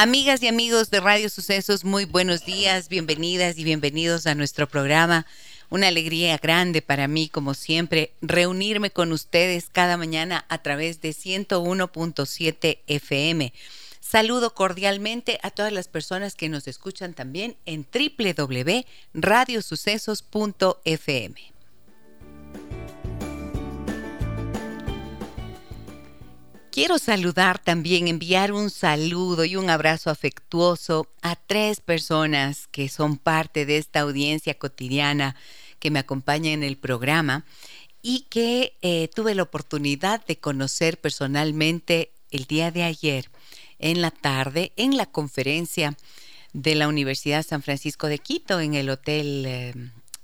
Amigas y amigos de Radio Sucesos, muy buenos días, bienvenidas y bienvenidos a nuestro programa. Una alegría grande para mí, como siempre, reunirme con ustedes cada mañana a través de 101.7 FM. Saludo cordialmente a todas las personas que nos escuchan también en www.radiosucesos.fm. Quiero saludar también, enviar un saludo y un abrazo afectuoso a tres personas que son parte de esta audiencia cotidiana que me acompaña en el programa y que eh, tuve la oportunidad de conocer personalmente el día de ayer en la tarde en la conferencia de la Universidad San Francisco de Quito en el hotel eh,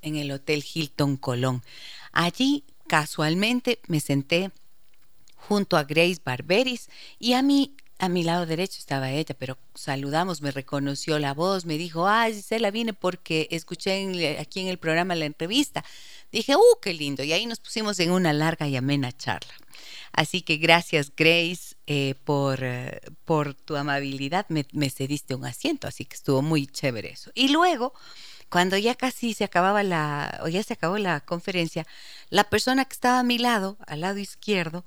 en el hotel Hilton Colón. Allí casualmente me senté junto a Grace Barberis y a mí a mi lado derecho estaba ella, pero saludamos, me reconoció la voz, me dijo, ah, Gisela viene porque escuché aquí en el programa la entrevista. Dije, uh, qué lindo. Y ahí nos pusimos en una larga y amena charla. Así que gracias, Grace, eh, por, por tu amabilidad. Me, me cediste un asiento, así que estuvo muy chévere eso. Y luego, cuando ya casi se acababa la, o ya se acabó la conferencia, la persona que estaba a mi lado, al lado izquierdo,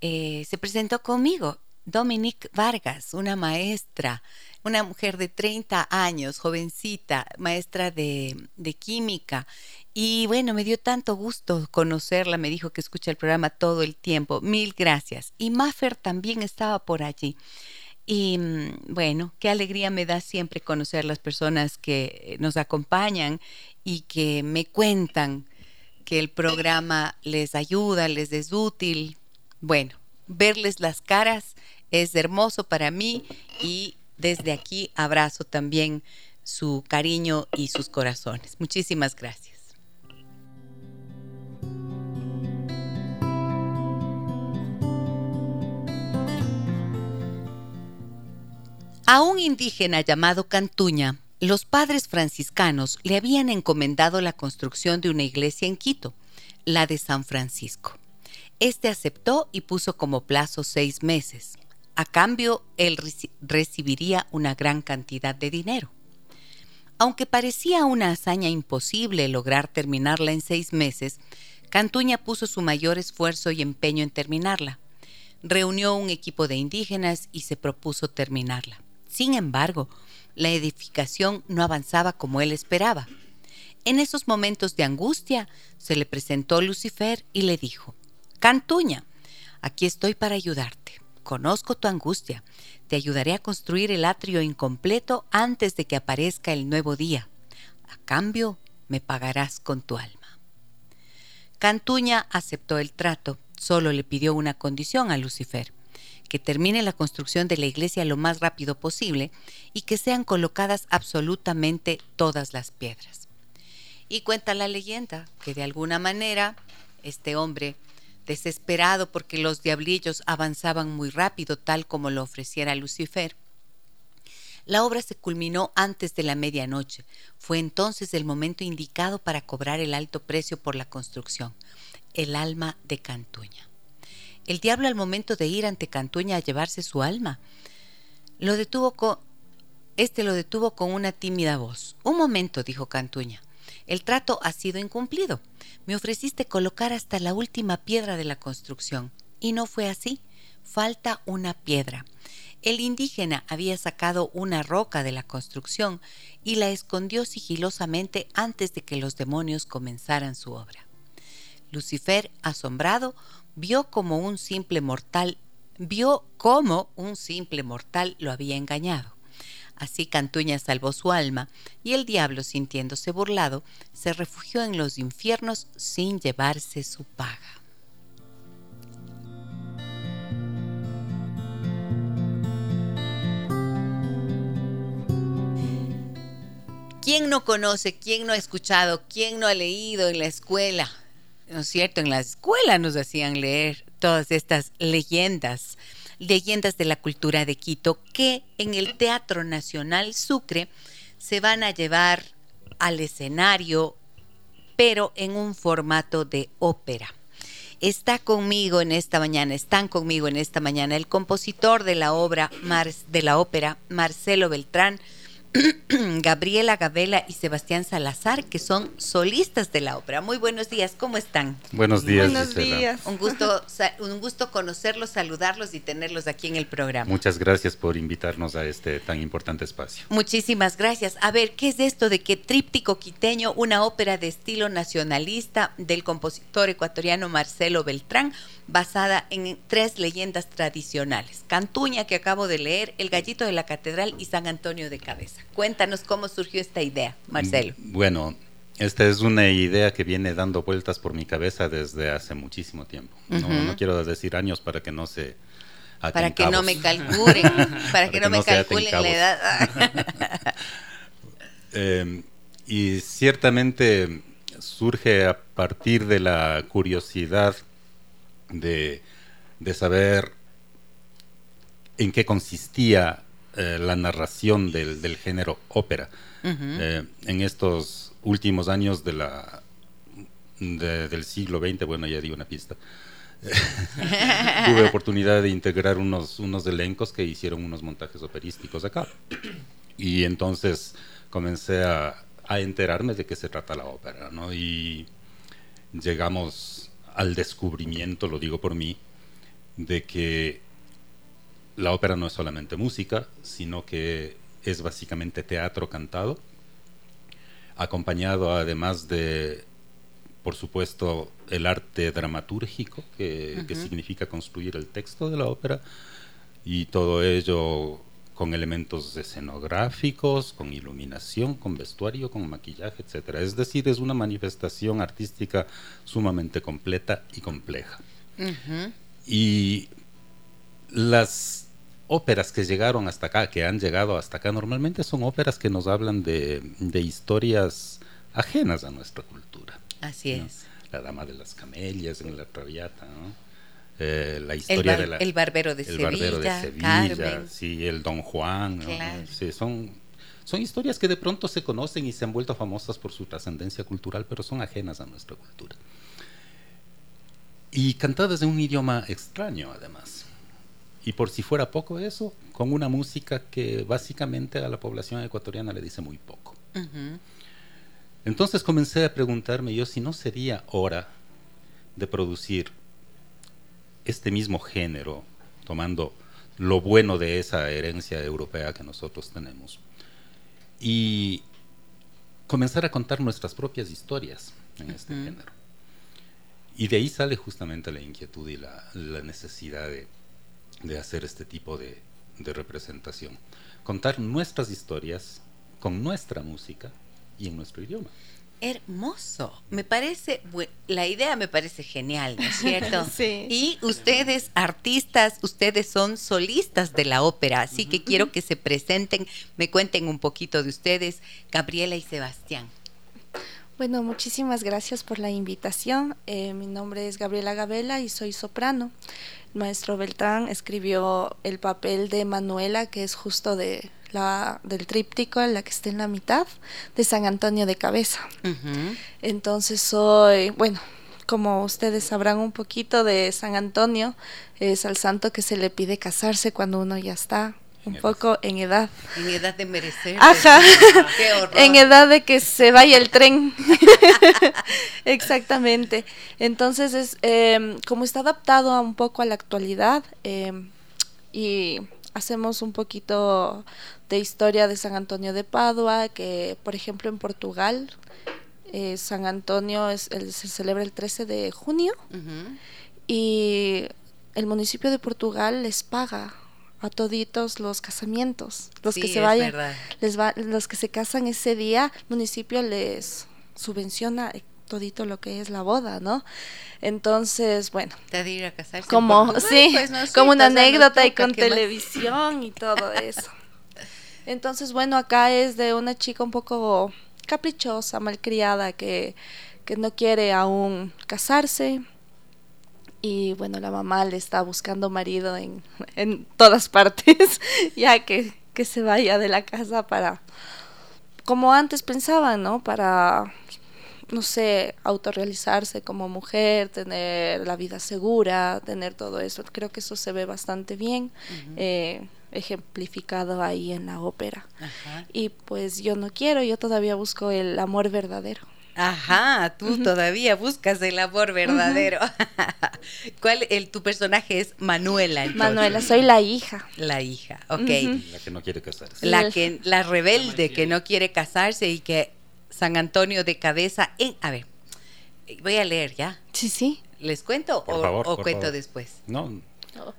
eh, se presentó conmigo, Dominique Vargas, una maestra, una mujer de 30 años, jovencita, maestra de, de química. Y bueno, me dio tanto gusto conocerla, me dijo que escucha el programa todo el tiempo. Mil gracias. Y Maffer también estaba por allí. Y mm, bueno, qué alegría me da siempre conocer las personas que nos acompañan y que me cuentan que el programa les ayuda, les es útil, bueno, verles las caras es hermoso para mí y desde aquí abrazo también su cariño y sus corazones. Muchísimas gracias. A un indígena llamado Cantuña, los padres franciscanos le habían encomendado la construcción de una iglesia en Quito, la de San Francisco. Este aceptó y puso como plazo seis meses. A cambio, él recibiría una gran cantidad de dinero. Aunque parecía una hazaña imposible lograr terminarla en seis meses, Cantuña puso su mayor esfuerzo y empeño en terminarla. Reunió un equipo de indígenas y se propuso terminarla. Sin embargo, la edificación no avanzaba como él esperaba. En esos momentos de angustia, se le presentó Lucifer y le dijo, Cantuña, aquí estoy para ayudarte. Conozco tu angustia. Te ayudaré a construir el atrio incompleto antes de que aparezca el nuevo día. A cambio, me pagarás con tu alma. Cantuña aceptó el trato, solo le pidió una condición a Lucifer, que termine la construcción de la iglesia lo más rápido posible y que sean colocadas absolutamente todas las piedras. Y cuenta la leyenda que de alguna manera este hombre desesperado porque los diablillos avanzaban muy rápido, tal como lo ofreciera Lucifer. La obra se culminó antes de la medianoche. Fue entonces el momento indicado para cobrar el alto precio por la construcción, el alma de Cantuña. El diablo al momento de ir ante Cantuña a llevarse su alma, lo detuvo con, este lo detuvo con una tímida voz. Un momento, dijo Cantuña. El trato ha sido incumplido. Me ofreciste colocar hasta la última piedra de la construcción. Y no fue así. Falta una piedra. El indígena había sacado una roca de la construcción y la escondió sigilosamente antes de que los demonios comenzaran su obra. Lucifer, asombrado, vio como un simple mortal, vio cómo un simple mortal lo había engañado. Así Cantuña salvó su alma, y el diablo, sintiéndose burlado, se refugió en los infiernos sin llevarse su paga. ¿Quién no conoce, quién no ha escuchado, quién no ha leído en la escuela? ¿No es cierto? En la escuela nos hacían leer todas estas leyendas, leyendas de la cultura de Quito, que en el Teatro Nacional Sucre se van a llevar al escenario, pero en un formato de ópera. Está conmigo en esta mañana, están conmigo en esta mañana el compositor de la obra de la ópera Marcelo Beltrán, Gabriela Gabela y Sebastián Salazar, que son solistas de la ópera. Muy buenos días, ¿cómo están? Buenos días. Buenos días. Un gusto, un gusto conocerlos, saludarlos y tenerlos aquí en el programa. Muchas gracias por invitarnos a este tan importante espacio. Muchísimas gracias. A ver, ¿qué es esto de que Tríptico Quiteño, una ópera de estilo nacionalista del compositor ecuatoriano Marcelo Beltrán, basada en tres leyendas tradicionales. Cantuña, que acabo de leer, El Gallito de la Catedral y San Antonio de Cabeza. Cuéntanos cómo surgió esta idea, Marcelo. Mm, bueno, esta es una idea que viene dando vueltas por mi cabeza desde hace muchísimo tiempo. no, quiero decir años para que no se... Para que no me calculen, para, que, no, me calculen la edad. Em, y ciertamente surge a partir de la curiosidad de, saber en qué consistía eh, la narración del, género ópera. Eh, en estos últimos años de la, del siglo XX, bueno, ya di una pista, tuve oportunidad de integrar unos, unos elencos que hicieron unos montajes operísticos acá. Y entonces comencé a, a enterarme de qué se trata la ópera, ¿no? Y llegamos al descubrimiento, lo digo por mí, de que la ópera no es solamente música, sino que es básicamente teatro cantado, acompañado además de, por supuesto, el arte dramatúrgico, que, que significa construir el texto de la ópera, y todo ello con elementos escenográficos, con iluminación, con vestuario, con maquillaje, etc. Es decir, es una manifestación artística sumamente completa y compleja. Y las óperas que llegaron hasta acá, que han llegado hasta acá, normalmente son óperas que nos hablan de, historias ajenas a nuestra cultura. Así es. La Dama de las Camelias en la Traviata, ¿no? Eh, la historia el, de el barbero de Sevilla, sí, el Don Juan, sí, son son historias que de pronto se conocen y se han vuelto famosas por su trascendencia cultural, pero son ajenas a nuestra cultura. Y cantadas en un idioma extraño, además. Y por si fuera poco eso, con una música que básicamente a la población ecuatoriana le dice muy poco. Entonces comencé a preguntarme yo si no sería hora de producir este mismo género, tomando lo bueno de esa herencia europea que nosotros tenemos, y comenzar a contar nuestras propias historias en este género. Y de ahí sale justamente la inquietud y la, necesidad de, hacer este tipo de representación. Contar nuestras historias con nuestra música y en nuestro idioma hermoso. Me parece, la idea me parece genial, ¿no es cierto? sí. Y ustedes, artistas, ustedes son solistas de la ópera, así que quiero que se presenten, me cuenten un poquito de ustedes, Gabriela y Sebastián. Bueno, muchísimas gracias por la invitación. Eh, mi nombre es Gabriela Gabela y soy soprano. El maestro Beltrán escribió el papel de Manuela, que es justo de la del tríptico, la que está en la mitad, de San Antonio de Cabeza. Entonces soy, bueno, como ustedes sabrán un poquito de San Antonio, es al santo que se le pide casarse cuando uno ya está un poco en edad. En edad de merecer. Ajá. En edad de que se vaya el tren. Exactamente. Entonces, es, em, como está adaptado a un poco a la actualidad em, y hacemos un poquito de historia de San Antonio de Padua, que por ejemplo en Portugal eh, San Antonio es, se celebra el 13 de junio y el municipio de Portugal les paga a toditos los casamientos, los que se vayan, les va, los que se casan ese día, el municipio les subvenciona todito lo que es la boda, ¿no? Entonces, bueno, como sí, pues, como una anécdota y con televisión y todo eso. Entonces, bueno, acá es de una chica un poco caprichosa, malcriada, que, que no quiere aún casarse. Y bueno, la mamá le está buscando marido en, en todas partes, ya que, que se vaya de la casa para, como antes pensaban, ¿no? Para no sé, autorrealizarse como mujer, tener la vida segura, tener todo eso. Creo que eso se ve bastante bien. eh, ejemplificado ahí en la ópera. Ajá. Y pues yo no quiero, yo todavía busco el amor verdadero. Ajá, tú todavía buscas el amor verdadero. ¿Cuál el tu personaje es Manuela? entonces? Manuela, soy la hija. la hija, ok. La que no quiere casarse. La que la rebelde que no quiere casarse y que San Antonio de cabeza en a ver. Voy a leer ya. Sí, sí. ¿Les cuento Por o, favor, o por cuento favor. después? No,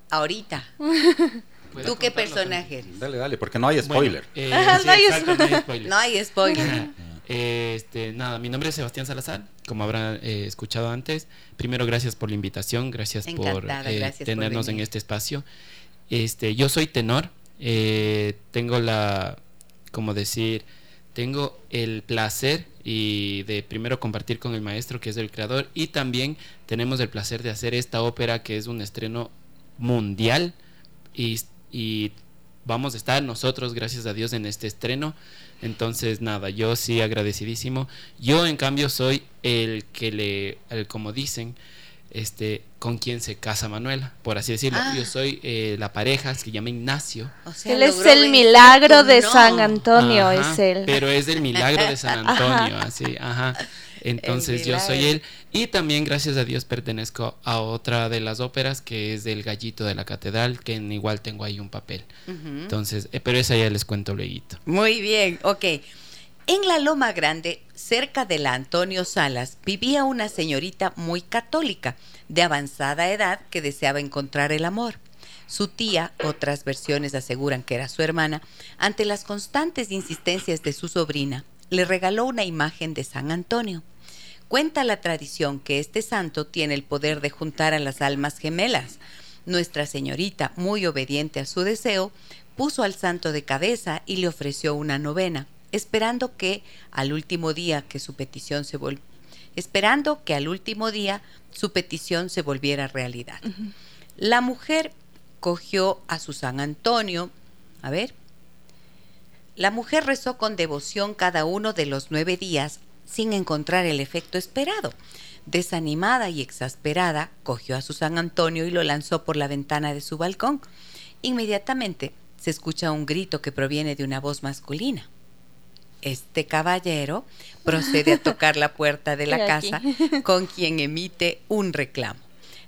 Ahorita. ¿Tú qué personaje eres? dale, dale, porque no hay Bueno, spoiler. eh, Ajá, sí, no hay exacto, no hay spoiler. No hay spoiler. Este, nada, mi nombre es Sebastián Salazar, como habrán eh, escuchado antes. Primero, gracias por la invitación, gracias por eh, gracias por tenernos en este espacio. Este, yo soy tenor, eh, tengo la, como decir, tengo el placer y de primero compartir con el maestro que es el creador y también tenemos el placer de hacer esta ópera que es un estreno mundial y, y vamos a estar nosotros, gracias a Dios, en este estreno. Entonces, nada, yo sí agradecidísimo. Yo, en cambio, soy el que le, el, como dicen, este, con quien se casa Manuela, por así decirlo. Ah. Yo soy eh, la pareja, se llama Ignacio. O sea, Él es el milagro de no. San Antonio, Ajá, es él. Pero es el milagro de San Antonio, así, ajá. Entonces yo soy él. Y también, gracias a Dios, pertenezco a otra de las óperas que es del Gallito de la Catedral, que en igual tengo ahí un papel. Entonces, eh, pero esa ya les cuento luego. Muy bien, ok. En la Loma Grande, cerca de la Antonio Salas, vivía una señorita muy católica, de avanzada edad, que deseaba encontrar el amor. Su tía, otras versiones aseguran que era su hermana, ante las constantes insistencias de su sobrina, le regaló una imagen de San Antonio. Cuenta la tradición que este santo tiene el poder de juntar a las almas gemelas. Nuestra señorita, muy obediente a su deseo, puso al santo de cabeza y le ofreció una novena, esperando que al último día que su petición se vol- esperando que al último día su petición se volviera realidad. La mujer cogió a su San Antonio, a ver, la mujer rezó con devoción cada uno de los nueve días sin encontrar el efecto esperado. Desanimada y exasperada, cogió a su San Antonio y lo lanzó por la ventana de su balcón. Inmediatamente se escucha un grito que proviene de una voz masculina. Este caballero procede a tocar la puerta de la casa con quien emite un reclamo.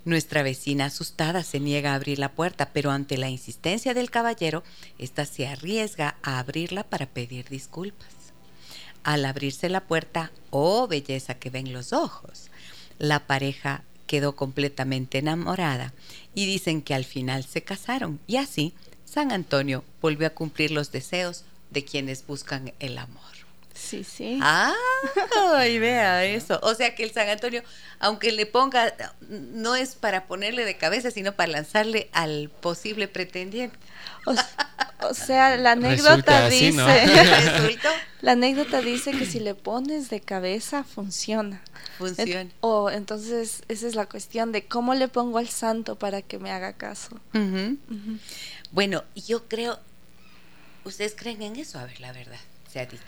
Nuestra vecina asustada se niega a abrir la puerta, pero ante la insistencia del caballero, ésta se arriesga a abrirla para pedir disculpas. Al abrirse la puerta, oh belleza que ven los ojos, la pareja quedó completamente enamorada y dicen que al final se casaron y así San Antonio volvió a cumplir los deseos de quienes buscan el amor. Sí, sí. Ah, ay, vea eso. O sea que el San Antonio, aunque le ponga, no es para ponerle de cabeza, sino para lanzarle al posible pretendiente. O, o sea, la Resulta anécdota así, dice, ¿no? Resultó, la anécdota dice que si le pones de cabeza funciona. funciona. En- o entonces esa es la cuestión de cómo le pongo al santo para que me haga caso. Bueno, yo creo, ¿ustedes creen en eso? A ver, la verdad, se ha dicho.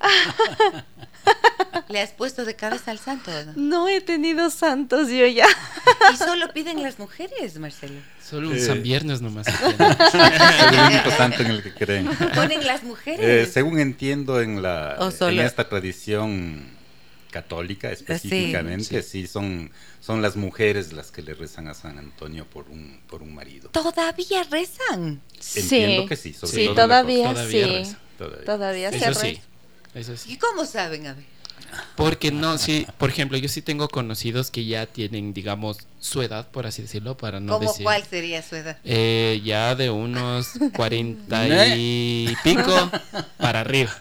¿Le has puesto de cabeza al santo? o no? No he tenido santos yo ya. Y solo piden las mujeres, Marcelo. Solo un Eh. San Viernes nomás. Es el único santo en el que creen. Ponen las Eh, mujeres. según entiendo en la en esta tradición católica específicamente, sí, son, son las mujeres las que le rezan a San Antonio por un, por un marido. Todavía rezan. Entiendo que sí, sobre sí, todo todavía. Todavía sí. Todavía. Todavía se Eso reza. sí. Eso sí. ¿Y cómo saben? A ver. Porque no, sí, por ejemplo, yo sí tengo conocidos que ya tienen, digamos, su edad, por así decirlo, para no ¿Cómo decir. cuál sería su edad? Eh, ya de unos 40 y pico para arriba.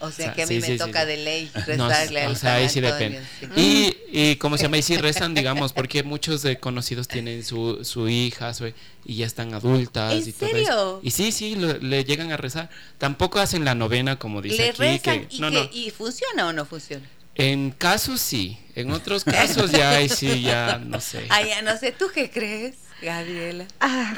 O sea que a mí Sí, me sí, toca sí. de ley No, rezarle al o sea, ahí sí depende. Y, y como se llama, y sí rezan, digamos, porque muchos de conocidos tienen su, su hija su- y ya están adultas. ¿En y todo serio? eso. Y sí, sí, lo- le llegan a rezar. Tampoco hacen la novena, como dice ¿Le aquí. rezan que, y, no, que- no. y funciona o no funciona? En casos sí, en otros casos ya, ahí sí, ya no sé. Ah, ya no sé, ¿tú qué crees, Gabriela? Ah,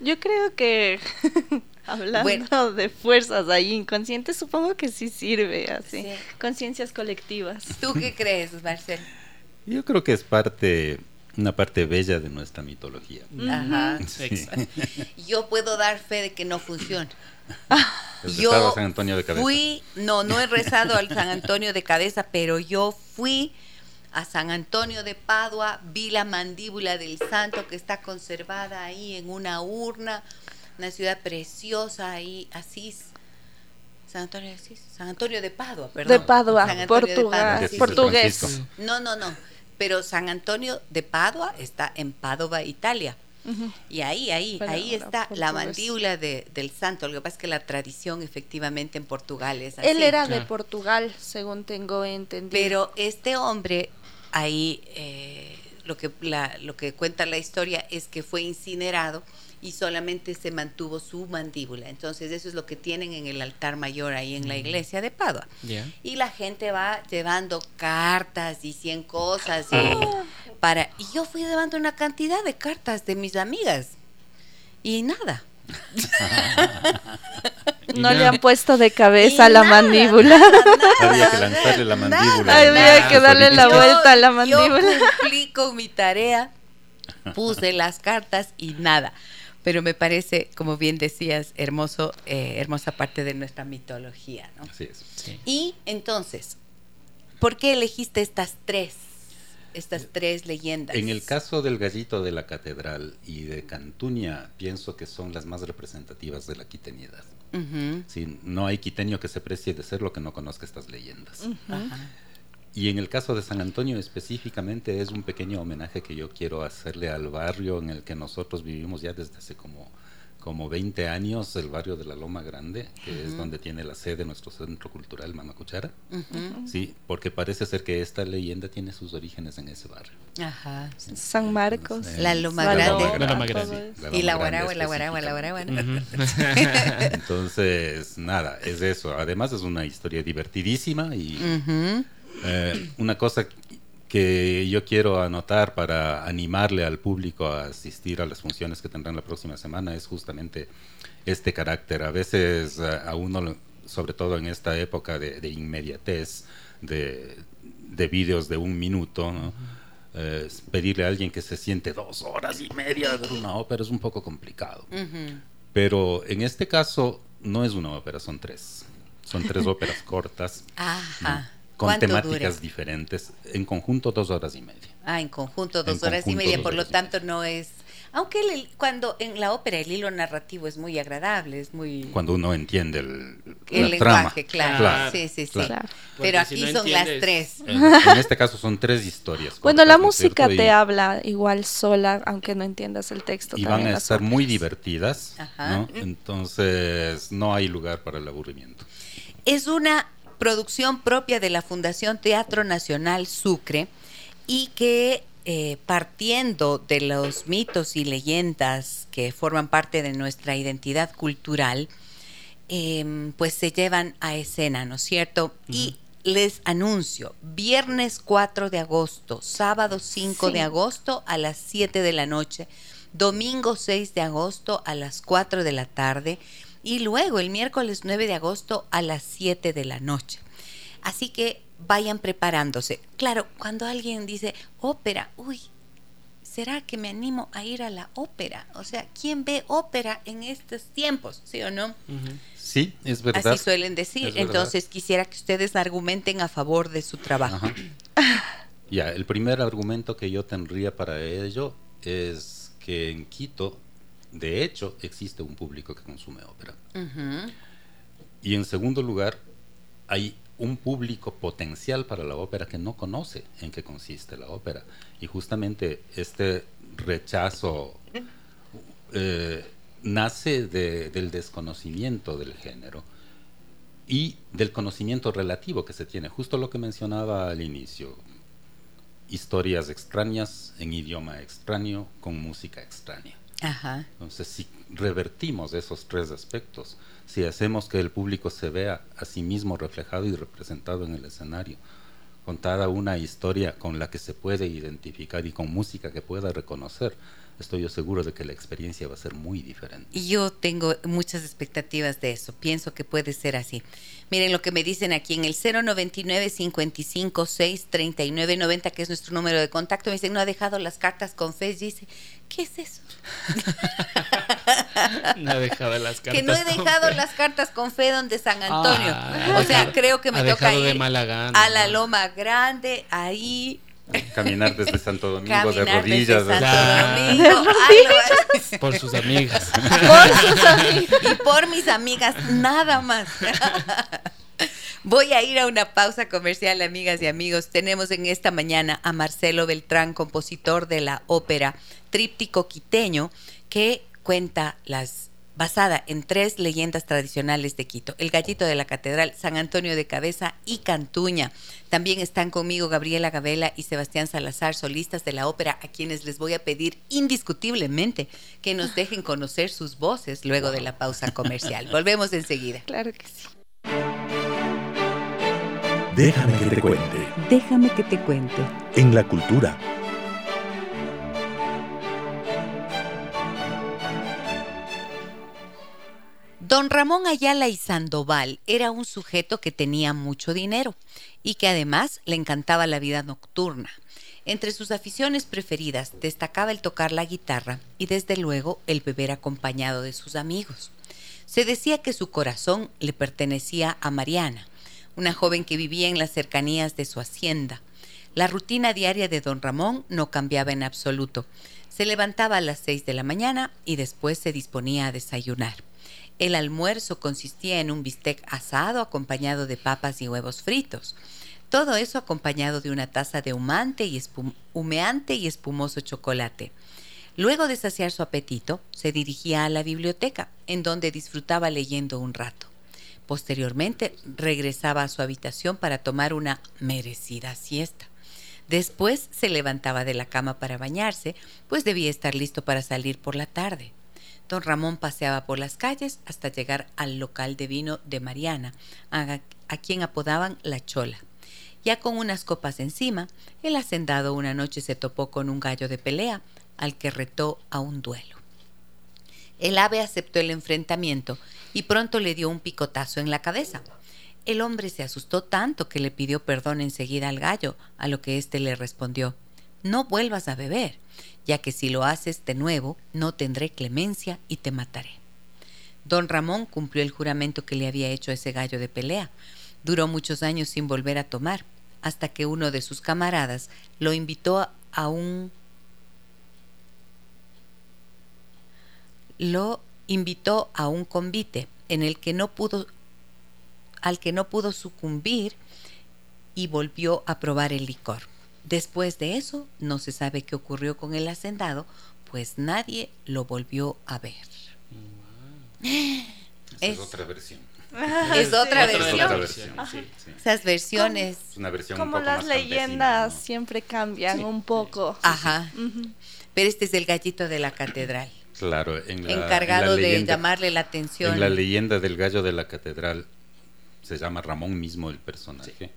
yo creo que hablando Bueno. de fuerzas ahí inconscientes, supongo que sí sirve así. Sí. Conciencias colectivas. ¿Tú qué crees, Marcel? Yo creo que es parte, una parte bella de nuestra mitología. Ajá. Sí. Yo puedo dar fe de que no funciona. ¿Has Yo rezado a San Antonio de cabeza? Fui, no, no he rezado al San Antonio de cabeza, pero yo fui a San Antonio de Padua, vi la mandíbula del santo que está conservada ahí en una urna, una ciudad preciosa ahí, Asís. San Antonio de Asís, San Antonio de Padua, perdón. De Padua, San Antonio de Portugal, Padua, De sí. portugués. Francisco. No, no, no. Pero San Antonio de Padua está en Padova, Italia. Ujú. Y ahí, ahí, Pero ahí está la portugués. mandíbula de- del santo. Lo que pasa es que la tradición efectivamente en Portugal es así. Él era de. Portugal, según tengo entendido. Pero este hombre, ahí eh, lo, que, la- lo que cuenta la historia es que fue incinerado y solamente se mantuvo su mandíbula. Entonces eso es lo que tienen en el altar mayor ahí en la iglesia de Padua. Y la gente va llevando cartas y cien cosas y para y yo fui llevando una cantidad de cartas de mis amigas y nada. No le han puesto de cabeza la nada, mandíbula. nada, nada, Había que lanzarle la nada, mandíbula. Había nada. que darle la Yo- vuelta a la Yo mandíbula. cumplí con mi tarea, puse las cartas y nada. Pero me parece, como bien decías, hermoso, eh, hermosa parte de nuestra mitología, ¿no? Así es. Sí. Y entonces, ¿por qué elegiste estas tres, estas tres leyendas? En el caso del gallito de la catedral y de Cantuña, pienso que son las más representativas de la quiteñidad. Ujú, Sí, no hay quiteño que se precie de ser lo que no conozca estas leyendas. ajá. Y en el caso de San Antonio específicamente es un pequeño homenaje que yo quiero hacerle al barrio en el que nosotros vivimos ya desde hace como, como 20 años, el barrio de la Loma Grande, que es donde tiene la sede nuestro centro cultural Mamacuchara. Ujú, Sí, porque parece ser que esta leyenda tiene sus orígenes en ese barrio. Ajá. San Marcos. Entonces, La Loma La Grande. Loma, La Loma Grande. La Y la guaragua, la guaragua, la guaragua. Entonces, nada, es eso. Además es una historia divertidísima y. eh, una cosa que yo quiero anotar para animarle al público a asistir a las funciones que tendrán la próxima semana es justamente este carácter. A veces eh, a uno, sobre todo en esta época de, de inmediatez, de, de vídeos de un minuto. Eh, pedirle a alguien que se siente dos horas y media de ver una ópera es un poco complicado. Pero en este caso no es una ópera, son tres. Son tres óperas cortas, ¿no? Con ¿Cuánto temáticas dura? diferentes. En conjunto dos horas y media. Ah, en conjunto dos En horas y media, por lo tanto no es... Aunque el- cuando en la ópera el hilo narrativo es muy agradable, es muy... Cuando uno entiende el, el la trama. lenguaje, claro. Claro, Sí, sí, sí. claro. Pero aquí si no son las tres. En, en este caso son tres historias. Bueno, cortas, la ¿no es música cierto? te Y- habla igual sola, aunque no entiendas el texto. Y también van a estar muy divertidas, Ajá. ¿no? Entonces no hay lugar para el aburrimiento. Es una producción propia de la Fundación Teatro Nacional Sucre y que eh, partiendo de los mitos y leyendas que forman parte de nuestra identidad cultural, em, pues se llevan a escena, ¿no es cierto? Y les anuncio, viernes 4 de agosto, sábado 5 de agosto a las 7 de la noche, domingo 6 de agosto a las 4 de la tarde y luego el miércoles 9 de agosto a las 7 de la noche. Así que vayan preparándose. Claro, cuando alguien dice ópera, uy, ¿será que me animo a ir a la ópera? O sea, ¿quién ve ópera en estos tiempos? ¿Sí o no? Sí, es verdad. Así suelen decir. Es verdad. Entonces quisiera que ustedes argumenten a favor de su trabajo. Ajá. Ya, el primer argumento que yo tendría para ello es que en Quito, de hecho, existe un público que consume ópera. Y en segundo lugar, hay un público potencial para la ópera que no conoce en qué consiste la ópera. Y justamente este rechazo eh, nace de- del desconocimiento del género. y del conocimiento relativo que se tiene, justo lo que mencionaba al inicio, historias extrañas en idioma extraño con música extraña. Ajá. Entonces, si revertimos esos tres aspectos, si hacemos que el público se vea a sí mismo reflejado y representado en el escenario, contada una historia con la que se puede identificar y con música que pueda reconocer, estoy yo seguro de que la experiencia va a ser muy diferente. Y yo tengo muchas expectativas de eso. Pienso que puede ser así. Miren lo que me dicen aquí en el 099 55 6 39 90, que es nuestro número de contacto. Me dicen, no ha dejado las cartas con fe. Dice, ¿qué es eso? no he dejado las cartas. Que no he dejado las cartas con fe donde San Antonio. Ah, o sea, creo que me toca de ir mala gana, a la. Loma Grande, ahí Caminar desde Santo Domingo de rodillas. desde. Santo. Domingo. Ay, no, Por sus amigas. Por sus amigos. y por mis amigas, nada más. Voy a ir a una pausa comercial, amigas y amigos. Tenemos en esta mañana a Marcelo Beltrán, compositor de la ópera Tríptico Quiteño, que cuenta las basada en tres leyendas tradicionales de Quito, el gallito de la catedral, San Antonio de Cabeza y Cantuña. También están conmigo Gabriela Gabela y Sebastián Salazar, solistas de la ópera, a quienes les voy a pedir indiscutiblemente que nos dejen conocer sus voces luego de la pausa comercial. Volvemos enseguida. Claro que sí. Déjame que te cuente. Déjame que te cuente. En la cultura. Don Ramón Ayala y Sandoval era un sujeto que tenía mucho dinero y que además le encantaba la vida nocturna. Entre sus aficiones preferidas destacaba el tocar la guitarra y desde luego el beber acompañado de sus amigos. Se decía que su corazón le pertenecía a Mariana, una joven que vivía en las cercanías de su hacienda. La rutina diaria de don Ramón no cambiaba en absoluto. Se levantaba a las seis de la mañana y después se disponía a desayunar. El almuerzo consistía en un bistec asado acompañado de papas y huevos fritos. Todo eso acompañado de una taza de humante y humeante y espumoso chocolate. Luego de saciar su apetito, se dirigía a la biblioteca, en donde disfrutaba leyendo un rato. Posteriormente, regresaba a su habitación para tomar una merecida siesta. Después se levantaba de la cama para bañarse, pues debía estar listo para salir por la tarde. Don Ramón paseaba por las calles hasta llegar al local de vino de Mariana, a, a quien apodaban La Chola. Ya con unas copas encima, el hacendado una noche se topó con un gallo de pelea, al que retó a un duelo. El ave aceptó el enfrentamiento y pronto le dio un picotazo en la cabeza. El hombre se asustó tanto que le pidió perdón enseguida al gallo, a lo que éste le respondió No vuelvas a beber, ya que si lo haces de nuevo, no tendré clemencia y te mataré. Don Ramón cumplió el juramento que le había hecho ese gallo de pelea. Duró muchos años sin volver a tomar, hasta que uno de sus camaradas lo invitó a un lo invitó a un convite en el que no pudo al que no pudo sucumbir y volvió a probar el licor. Después de eso, no se sabe qué ocurrió con el hacendado, pues nadie lo volvió a ver. Esa es, Es- otra versión. Es otra Otra versión. Otra versión, sí, sí. Esas versiones. Es una versión un Como poco las más leyendas ¿no? siempre cambian Sí, un poco. Ajá. Pero este es el gallito de la catedral, Claro, en la, encargado en la de llamarle la atención. En la leyenda del gallo de la catedral se llama Ramón mismo el personaje.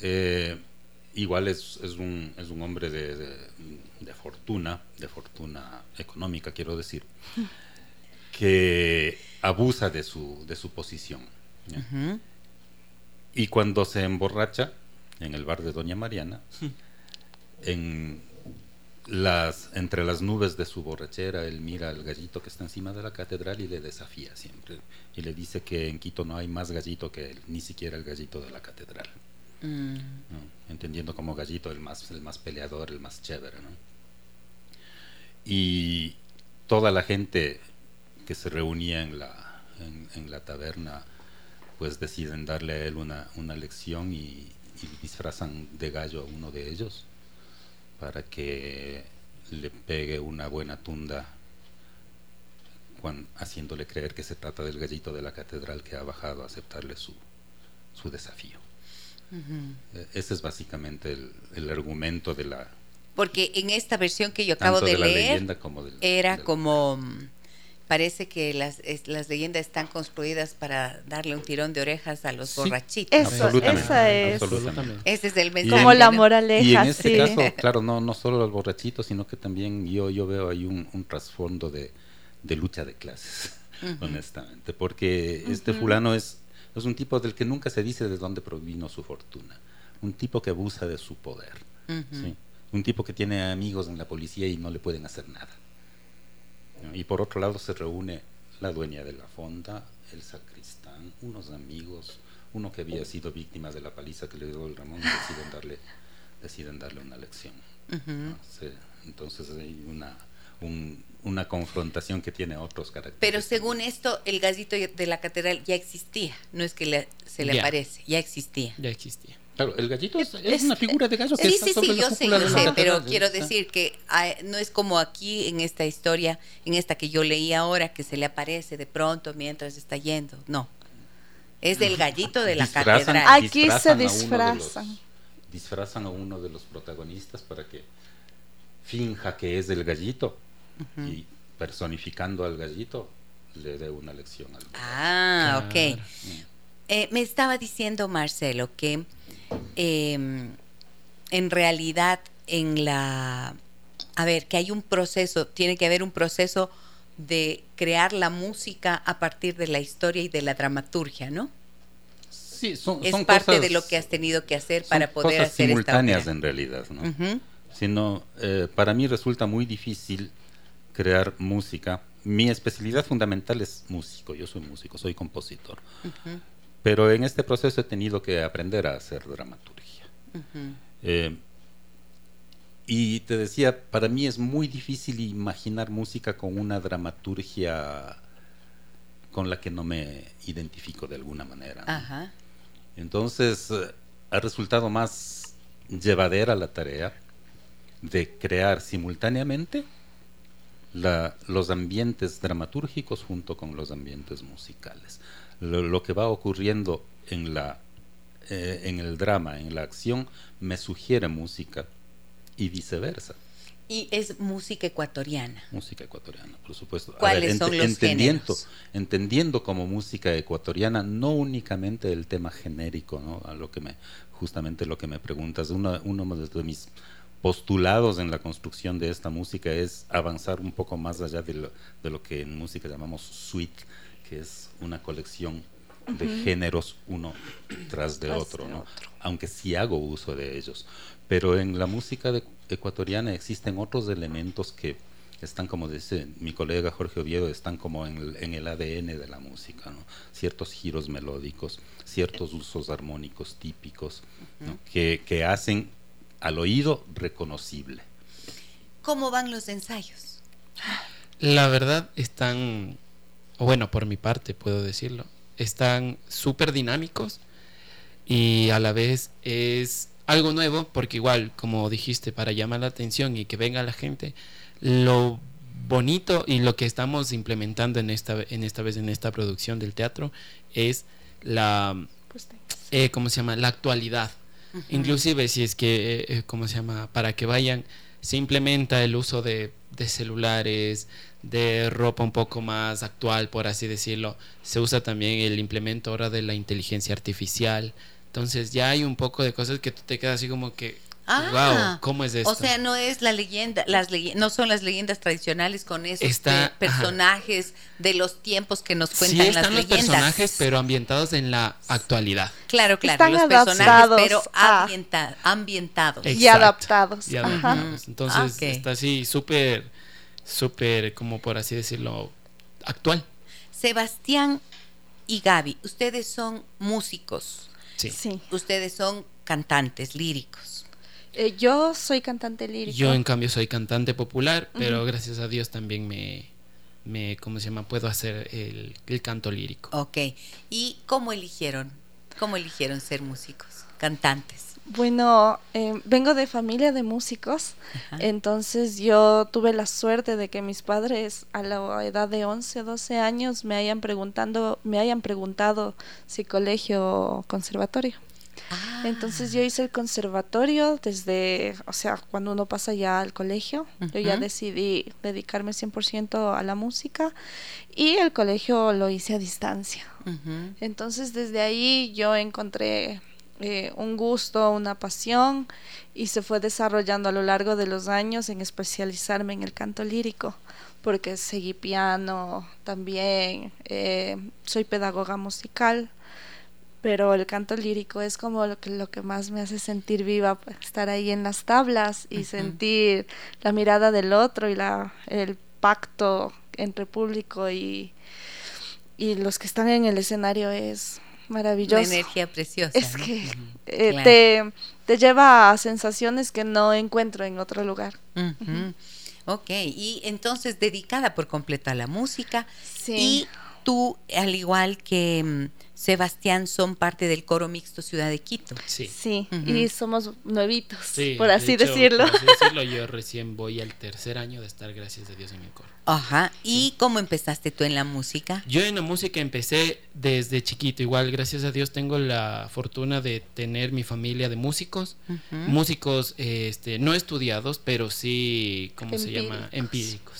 Eh, igual es, es, un, es un hombre de, de- de fortuna, de fortuna económica, quiero decir, que abusa de su, de su posición. Y cuando se emborracha en el bar de Doña Mariana, en las, entre las nubes de su borrachera, él mira al gallito que está encima de la catedral y le desafía siempre. Y le dice que en Quito no hay más gallito que él, ni siquiera el gallito de la catedral. Mm. ¿no? Entendiendo como gallito el más, el más peleador, el más chévere. ¿no? Y toda la gente que se reunía en la, en, la taberna, pues deciden darle a él una, una lección y, disfrazan de gallo a uno de ellos para que le pegue una buena tunda haciéndole creer que se trata del gallito de la catedral que ha bajado a aceptarle su, su desafío. Eh, Ese es básicamente el, el argumento de la Porque en esta versión que yo acabo tanto de, de leer como del era del- como mm, parece que las, es- las leyendas están construidas para darle un tirón de orejas a los Sí. borrachitos. Eso, Absolutamente, esa es absolutamente. Ese es el mensaje. como la moraleja, Y en este sí. caso, claro, no, no solo los borrachitos, sino que también yo, yo veo ahí un, un trasfondo de, de lucha de clases, honestamente, porque este fulano es, es un tipo del que nunca se dice de dónde provino su fortuna, un tipo que abusa de su poder, un tipo que tiene amigos en la policía y no le pueden hacer nada. ¿no? Y por otro lado se reúne la dueña de la fonda, el sacristán, unos amigos, uno que había sido víctima de la paliza que le dio el Ramón y deciden darle, deciden darle una lección. ¿no? Se- entonces hay una, un- una confrontación que tiene otros caracteres. Pero según esto, el gallito de la catedral ya existía, no es que le- se le Ya. aparece, ya existía. Ya existía. Claro, el gallito es, es Es- una figura de gallo que Sí, está sí, sobre sí, la yo sé, yo sé, pero ¿sí? quiero Está- decir que ah, no es como aquí en esta historia, en esta que yo leí ahora, que se le aparece de pronto mientras está yendo. No. Es del gallito de la catedral. Aquí se disfrazan los- disfrazan. disfrazan a uno de los protagonistas para que finja que es el gallito y personificando al gallito le dé una lección al Ah, ok. Claro. Eh, me estaba diciendo Marcelo que eh, en realidad en la... A ver, que hay un proceso, tiene que haber un proceso de crear la música a partir de la historia y de la dramaturgia, ¿no? Sí, son, Es son parte cosas- de lo que has tenido que hacer para poder cosas hacer esta simultáneas en realidad, ¿no? Sino, eh, para mí resulta muy difícil crear música. Mi especialidad fundamental es músico, yo soy músico, soy compositor. Pero en este proceso he tenido que aprender a hacer dramaturgia. Eh, y te decía, para mí es muy difícil imaginar música con una dramaturgia con la que no me identifico de alguna manera. ¿no? Ajá. Entonces, ha resultado más llevadera la tarea de crear simultáneamente la- los ambientes dramatúrgicos junto con los ambientes musicales. Lo, lo que va ocurriendo en, la, eh, en el drama, en la acción, me sugiere música y viceversa. Y es música ecuatoriana. Música ecuatoriana, por supuesto. ¿Cuáles son los entendiendo, géneros? entendiendo como música ecuatoriana no únicamente el tema genérico, ¿no? A lo que me, justamente lo que me preguntas, uno, uno de mis postulados en la construcción de esta música es avanzar un poco más allá de lo, de lo que en música llamamos suite, que es una colección de géneros uno tras de Tras otro, de ¿no? otro. aunque sí hago uso de ellos. Pero en la música de- ecuatoriana existen otros elementos que están, como dice mi colega Jorge Oviedo, están como en el, en el ADN de la música, ¿no? Ciertos giros melódicos, ciertos usos armónicos típicos, ¿no? que, que hacen al oído reconocible. ¿Cómo van los ensayos? La verdad están, o bueno, por mi parte puedo decirlo, están súper dinámicos y a la vez es algo nuevo porque igual, como dijiste, para llamar la atención y que venga la gente, lo bonito y lo que estamos implementando en esta, en esta vez en esta producción del teatro es la, Pues, eh, ¿cómo se llama? La actualidad. Inclusive si es que, eh, eh, ¿cómo se llama? Para que vayan, se implementa el uso de, de celulares, de ropa un poco más actual, por así decirlo. Se usa también el implemento ahora de la inteligencia artificial. Entonces ya hay un poco de cosas que tú te quedas así como que, Ah, wow, ¿cómo es esto? O sea, no es la leyenda, las no son las leyendas tradicionales con esos Está- personajes de los tiempos que nos sí cuentan las están los leyendas. personajes, pero ambientados en la actualidad. Claro, claro, Están los personajes, adaptados pero a- ambienta- ambientados. Y adaptados. Y Ajá. adaptados. Entonces Ah, está así súper, súper, como por así decirlo, actual. Sebastián y Gaby, ustedes son músicos, Sí. Sí. ustedes son cantantes líricos. Eh, yo soy cantante lírico. Yo en cambio soy cantante popular, pero gracias a Dios también me, me ¿cómo se llama? Puedo hacer el, el canto lírico. Ok. ¿Y cómo eligieron? ¿Cómo eligieron ser músicos, cantantes? Bueno, eh, vengo de familia de músicos, entonces yo tuve la suerte de que mis padres a la edad de 11, 12 años me hayan, preguntando, me hayan preguntado si colegio o conservatorio. Ah. Entonces yo hice el conservatorio desde, o sea, cuando uno pasa ya al colegio, yo ya decidí dedicarme 100% a la música y el colegio lo hice a distancia. Entonces desde ahí yo encontré eh, un gusto, una pasión y se fue desarrollando a lo largo de los años en especializarme en el canto lírico porque seguí piano también, eh, soy pedagoga musical, pero el canto lírico es como lo que, lo que más me hace sentir viva, estar ahí en las tablas y sentir la mirada del otro y la, el pacto entre público y, y los que están en el escenario es Maravilloso. Una energía preciosa. Es que eh, te, te, lleva a sensaciones que no encuentro en otro lugar. Ok, y entonces dedicada por completo a la música. Sí. Y tú, al igual que mm, Sebastián, son parte del coro mixto Ciudad de Quito. Sí. Sí, y somos nuevitos, por así decirlo. Por así decirlo, yo recién voy al tercer año de estar, gracias a Dios, en el coro. Ajá. ¿Y cómo empezaste tú en la música? Yo en la música empecé desde chiquito. Igual, gracias a Dios, tengo la fortuna de tener mi familia de músicos. Músicos este, no estudiados, pero sí, ¿cómo se llama? Empíricos.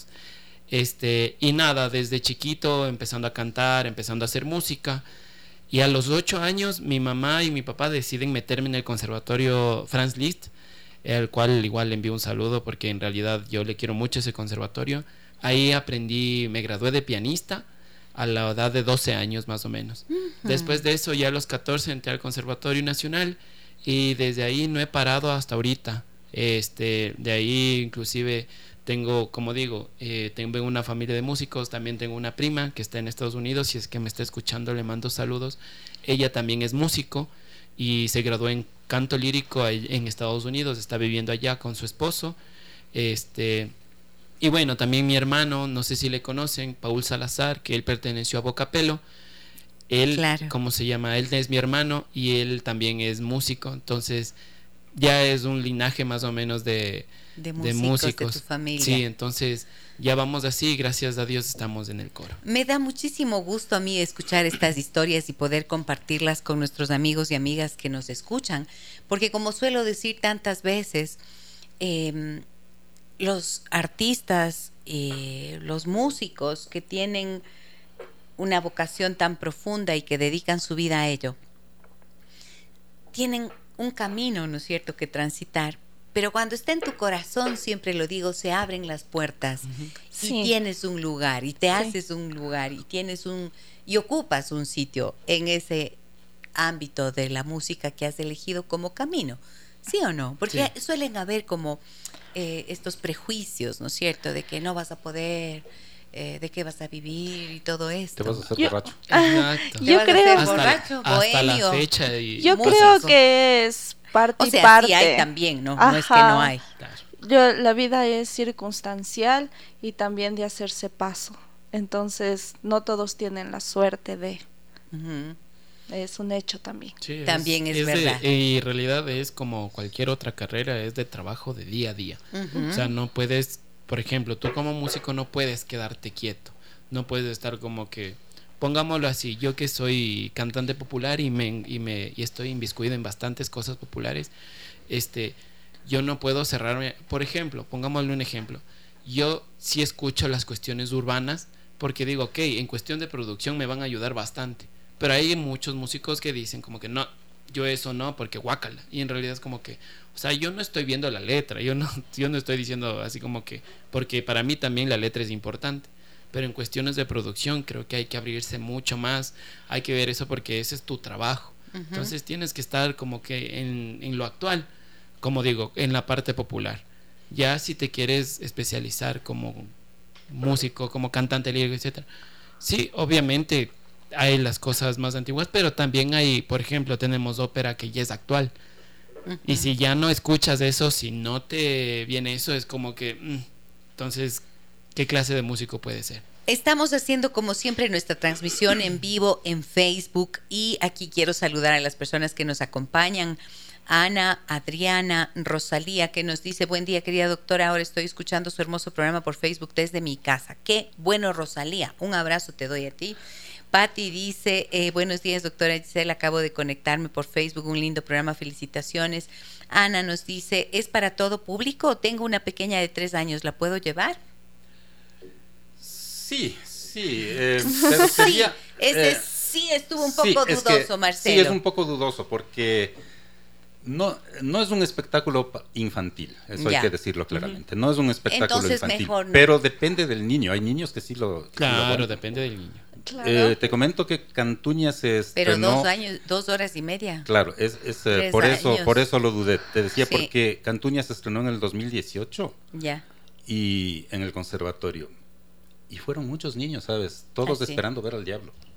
Este, y nada, desde chiquito empezando a cantar, empezando a hacer música. Y a los ocho años mi mamá y mi papá deciden meterme en el conservatorio Franz Liszt, al cual igual le envío un saludo porque en realidad yo le quiero mucho ese conservatorio. Ahí aprendí, me gradué de pianista a la edad de 12 años más o menos. Después de eso, ya a los 14 entré al Conservatorio Nacional y desde ahí no he parado hasta ahorita. Este, de ahí inclusive tengo, como digo, eh, tengo una familia de músicos, también tengo una prima que está en Estados Unidos, si es que me está escuchando le mando saludos. Ella también es músico y se graduó en canto lírico en Estados Unidos, está viviendo allá con su esposo. Este, y bueno, también mi hermano, no sé si le conocen, Paul Salazar, que él perteneció a Bocapelo. Él, ¿cómo se llama? Él es mi hermano y él también es músico. Entonces, ya es un linaje más o menos de, de músicos, de, tu familia. Sí, entonces ya vamos así, gracias a Dios estamos en el coro. Me da muchísimo gusto a mí escuchar estas historias y poder compartirlas con nuestros amigos y amigas que nos escuchan, porque como suelo decir tantas veces, eh, los artistas, eh, los músicos que tienen una vocación tan profunda y que dedican su vida a ello, tienen un camino, ¿no es cierto?, que transitar. Pero cuando está en tu corazón, siempre lo digo, se abren las puertas y tienes un lugar y te haces un lugar y tienes un y ocupas un sitio en ese ámbito de la música que has elegido como camino. ¿Sí o no? Porque suelen haber como eh, estos prejuicios, ¿no es cierto? De que no vas a poder, eh, de qué vas a vivir y todo esto. Te vas a hacer borracho. Yo creo, hasta, borracho, hasta la fecha. yo creo que es parte o sea, y parte. Sí hay también, ¿no? No es que no hay. Yo, la vida es circunstancial y también de hacerse paso. Entonces, no todos tienen la suerte de es un hecho también. también es, verdad. y en realidad es como cualquier otra carrera, es de trabajo de día a día. O sea, no puedes, por ejemplo, tú como músico no puedes quedarte quieto, no puedes estar como que, pongámoslo así, yo que soy cantante popular y me, y me y estoy inviscuido en bastantes cosas populares, este, yo no puedo cerrarme, por ejemplo, pongámosle un ejemplo, yo sí escucho las cuestiones urbanas porque digo, ok, en cuestión de producción me van a ayudar bastante pero hay muchos músicos que dicen como que no, yo eso no, porque guácala. Y en realidad es como que, o sea, yo no estoy viendo la letra, yo no, yo no estoy diciendo así como que, porque para mí también la letra es importante. Pero en cuestiones de producción creo que hay que abrirse mucho más, hay que ver eso porque ese es tu trabajo. Entonces tienes que estar como que en, en lo actual, como digo, en la parte popular. Ya si te quieres especializar como músico, como cantante lírico, etcétera, sí, obviamente hay las cosas más antiguas, pero también hay, por ejemplo, tenemos ópera que ya es actual. Y si ya no escuchas eso, si no te viene eso, es como que, mm, entonces, ¿qué clase de músico puede ser? Estamos haciendo como siempre nuestra transmisión en vivo en Facebook y aquí quiero saludar a las personas que nos acompañan Ana, Adriana, Rosalía, que nos dice, buen día querida doctora, ahora estoy escuchando su hermoso programa por Facebook desde mi casa. Qué bueno Rosalía, un abrazo te doy a ti. Patti dice, eh, buenos días doctora Giselle, acabo de conectarme por Facebook, un lindo programa, felicitaciones. Ana nos dice, ¿es para todo público? Tengo una pequeña de tres años, ¿la puedo llevar? Sí, sí, eh, pero sería... Sí, ese eh, sí estuvo un poco sí, es dudoso, que- Marcelo. Sí, es un poco dudoso porque no, no es un espectáculo infantil, eso Ya. hay que decirlo claramente. No es un espectáculo Entonces, infantil, mejor no. pero depende del niño. Hay niños que sí lo. lo Claro, aguantan. depende del niño. Claro. Eh, te comento que Cantuña se Pero estrenó. dos años, dos horas y media. Claro, es, es, eh, por eso por eso lo dudé. Te decía Sí. porque Cantuña se estrenó en el 2018 Ya. y en el conservatorio. Y fueron muchos niños, ¿sabes? Todos Ah, esperando ver al diablo.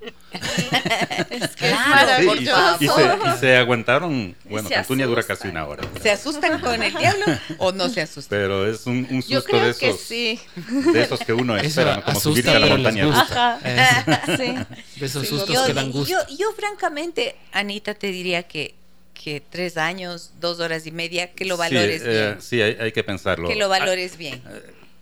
es que Claro, Sí, y, y se, y se aguantaron. Bueno, se Cantuña dura asustan. casi una hora. ¿Se asustan con el diablo o no se asustan? Pero es un, un Yo susto de que esos, sí. de esos que uno Eso espera, ¿no? como subirse a la montaña rusa. Eso. Sí. De esos Sí, sustos yo, que dan gusto. yo, yo, francamente, Anita, te diría que, que tres años, dos horas y media, que lo valores sí, eh, bien. sí, hay, hay que pensarlo. que lo valores bien. Ah,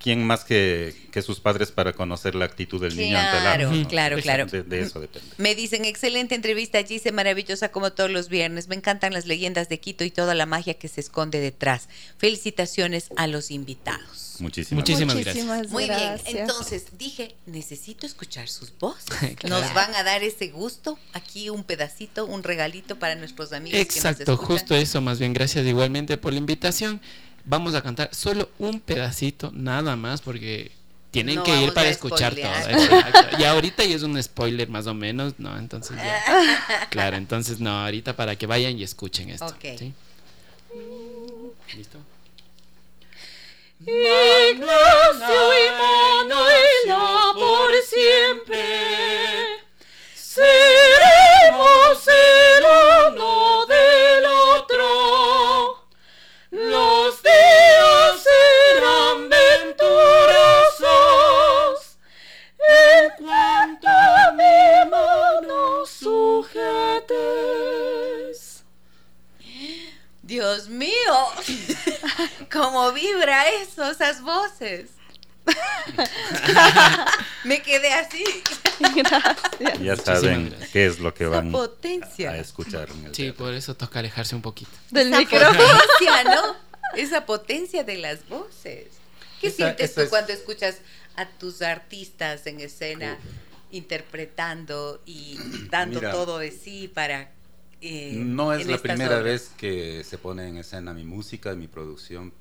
¿Quién más que, que sus padres para conocer la actitud del niño ante el arte, ¿no? claro, claro. De, de eso depende. Me dicen, excelente entrevista, Gise, maravillosa como todos los viernes. Me encantan las leyendas de Quito y toda la magia que se esconde detrás. Felicitaciones a los invitados. Muchísimas, Muchísimas Muchísimas Muy bien, gracias. entonces dije, necesito escuchar sus voces. Claro. Nos van a dar ese gusto. Aquí un pedacito, un regalito para nuestros amigos. Exacto, que nos justo eso, más bien gracias igualmente por la invitación. Vamos a cantar solo un pedacito, nada más, porque tienen No que ir para escuchar todo. exacto. Y ahorita ya es un spoiler más o menos, ¿no? Entonces ya. Claro, entonces no, ahorita para que vayan y escuchen esto. Ok. ¿sí? ¿Listo? Ignacio y Manuela por siempre seremos sujetes. Dios mío, cómo vibra eso, esas voces. Me quedé así. Gracias. Ya saben gracias. qué es lo que van potencia. a escuchar en el Sí, teatro. por eso toca alejarse un poquito. Del Esa micrófono. potencia, ¿no? Esa potencia de las voces. ¿Qué Esa- sientes esa tú es- cuando escuchas a tus artistas en escena interpretando y dando Mira. todo de sí para... eh, No es la primera obras? vez que se pone en escena mi música y mi producción,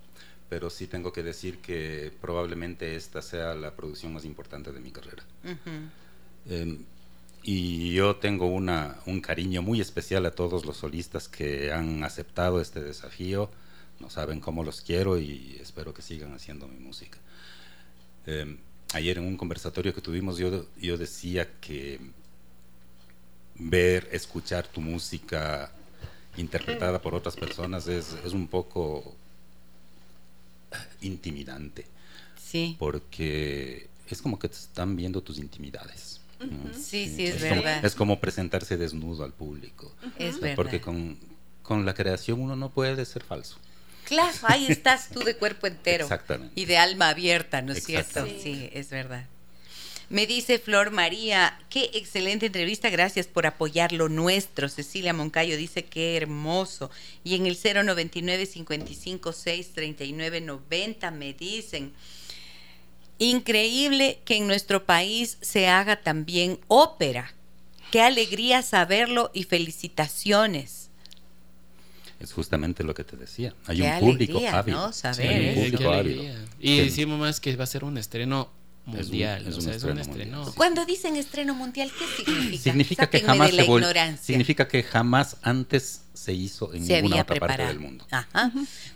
pero sí tengo que decir que probablemente esta sea la producción más importante de mi carrera. Eh, y yo tengo una, un cariño muy especial a todos los solistas que han aceptado este desafío. No saben cómo los quiero y espero que sigan haciendo mi música. Eh, ayer en un conversatorio que tuvimos yo, yo decía que ver, escuchar tu música interpretada por otras personas es, es un poco intimidante Sí, porque es como que te están viendo tus intimidades. sí, sí, es como- verdad. es como presentarse desnudo al público. es verdad. Porque con, con la creación uno no puede ser falso. Claro, ahí estás tú de cuerpo entero. Exactamente. Y de alma abierta, ¿no es cierto? Exactamente. Sí, es verdad. Me dice Flor María, qué excelente entrevista, gracias por apoyar lo nuestro. Cecilia Moncayo dice qué hermoso. Y en el 099 55 6 39 90 me dicen, increíble que en nuestro país se haga también ópera. Qué alegría saberlo y felicitaciones. Es justamente lo que te decía. Hay Qué un público alegría, ávido. ¿no? Saber, Sí, hay un público ávido. Y decimos más que va a ser un estreno un- mundial. es o un sea, es un estreno. Cuando dicen estreno mundial, ¿qué significa? Significa que jamás de la se vol- significa que jamás antes se hizo en se ninguna otra parte del mundo. Ajá.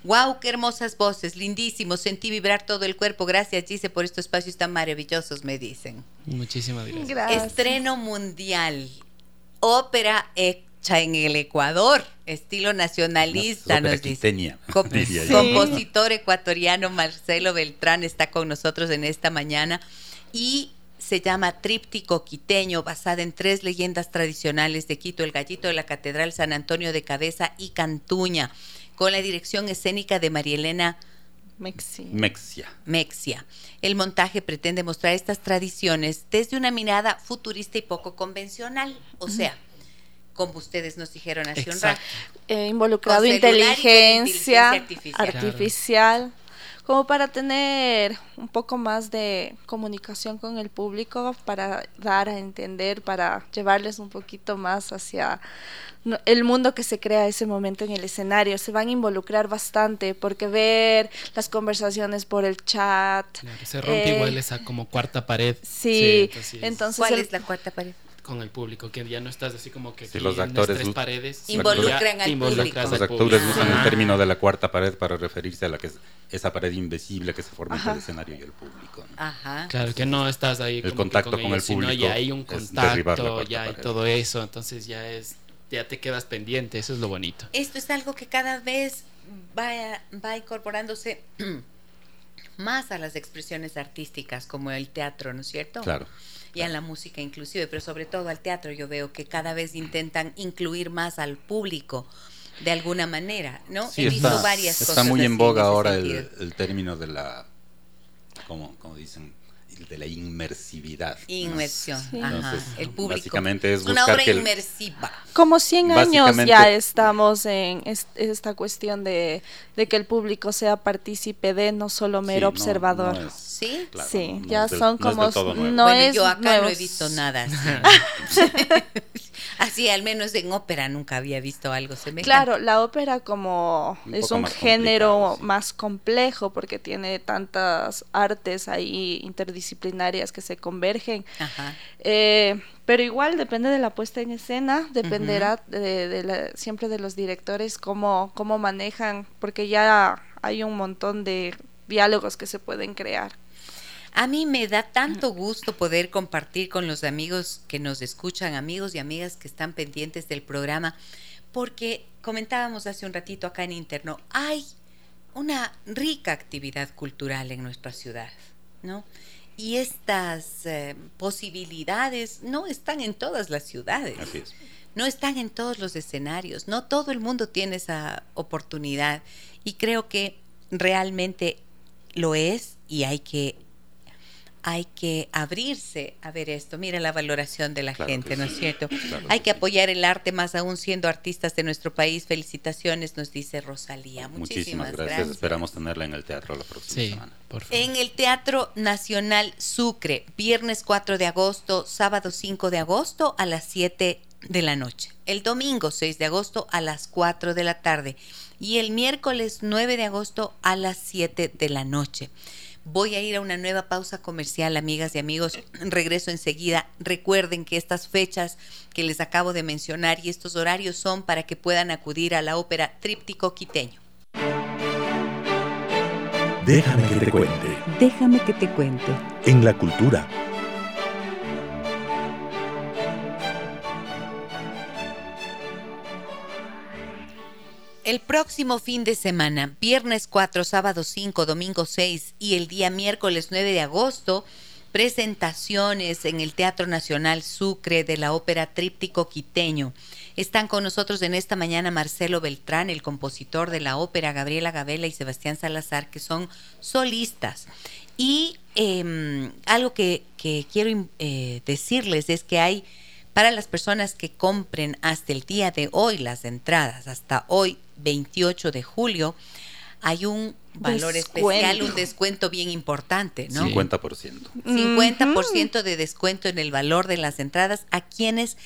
Wow, qué hermosas voces, lindísimo. Sentí vibrar todo el cuerpo. Gracias, Gise, por estos espacios tan maravillosos, me dicen. Muchísimas gracias. Gracias. Estreno mundial. Ópera en el Ecuador. Estilo nacionalista, nos dice. Compositor ecuatoriano Marcelo Beltrán está con nosotros en esta mañana. Y se llama Tríptico Quiteño, basada en tres leyendas tradicionales de Quito, el gallito de la Catedral San Antonio de Cabeza y Cantuña, con la dirección escénica de María Elena Mexia. Mexia. Mexia. El montaje pretende mostrar estas tradiciones desde una mirada futurista y poco convencional, o sea, como ustedes nos dijeron hace un rato. Eh, involucrado inteligencia, inteligencia artificial. artificial, como para tener un poco más de comunicación con el público, para dar a entender, para llevarles un poquito más hacia el mundo que se crea ese momento en el escenario. Se van a involucrar bastante porque ver las conversaciones por el chat. Claro, se rompe eh, igual esa como cuarta pared. Sí, entonces, entonces ¿Cuál el- es la cuarta pared? Con el público, que ya no estás así como que Sí, los en las actores tres paredes. Involucran al público. Los actores público. usan el Ajá. término de la cuarta pared para referirse a la que es esa pared invisible que se forma entre el Ajá. escenario y el público. ¿no? Ajá. Claro, que no estás ahí El contacto con ellos, el sino público ya hay un contacto, ya hay pared. todo eso, entonces ya es, ya te quedas pendiente, eso es lo bonito. Esto es algo que cada vez va, va incorporándose más a las expresiones artísticas, como el teatro, ¿no es cierto? Claro. Y a la música inclusive, pero sobre todo al teatro yo veo que cada vez intentan incluir más al público de alguna manera, ¿no? Sí, He visto varias está cosas muy en boga ahora el, el término de la, como, como dicen, de la inmersividad. ¿no? Inmersión, Sí. ajá. Entonces, el público. básicamente es una buscar obra que el- inmersiva. Como 100 años ya estamos en est- esta cuestión de, de que el público sea partícipe de, no solo mero Sí, no- observador. no es- ¿Sí? claro, sí, no- no ya es del- son no es como... del todo nuevo. no bueno, es yo acá no he nuevos. visto nada así. al menos en ópera nunca había visto algo semejante. Claro, la ópera como Un es un más género sí. más complejo porque tiene tantas artes ahí interdisciplinarias que se convergen. Ajá. Eh, pero igual depende de la puesta en escena, dependerá de, de la- siempre de los directores cómo, cómo manejan, porque ya hay un montón de diálogos que se pueden crear. A mí me da tanto gusto poder compartir con los amigos que nos escuchan, amigos y amigas que están pendientes del programa, porque comentábamos hace un ratito acá en interno, hay una rica actividad cultural en nuestra ciudad, ¿no? Y estas eh, posibilidades no están en todas las ciudades Así es. no están en todos los escenarios, no todo el mundo tiene esa oportunidad y creo que realmente lo es y hay que hay que abrirse a ver esto. Mira la valoración de la Claro gente, ¿no sí. es cierto? Claro hay que que sí. apoyar el arte más aún siendo artistas de nuestro país. Felicitaciones, nos dice Rosalía. Muchísimas, Muchísimas, gracias. Esperamos tenerla en el teatro la próxima Sí, semana. por favor. en el Teatro Nacional Sucre, viernes 4 de agosto, sábado 5 de agosto a las 7 de la noche. El domingo 6 de agosto a las 4 de la tarde. Y el miércoles 9 de agosto a las 7 de la noche. Voy a ir a una nueva pausa comercial, amigas y amigos. Regreso enseguida. Recuerden que estas fechas que les acabo de mencionar y estos horarios son para que puedan acudir a la ópera Tríptico Quiteño. Déjame que te cuente. Déjame que te cuente. En la cultura. El próximo fin de semana, viernes 4, sábado 5, domingo 6 y el día miércoles 9 de agosto, presentaciones en el Teatro Nacional Sucre de la ópera Tríptico Quiteño. Están con nosotros en esta mañana Marcelo Beltrán, el compositor de la ópera, Gabriela Gabela y Sebastián Salazar, que son solistas. Y eh, algo que, que quiero eh, decirles es que hay para las personas que compren hasta el día de hoy las entradas, hasta hoy 28 de julio, hay un valor Descuento. especial, un descuento bien importante, ¿no? 50%. 50% de descuento en el valor de las entradas a quienes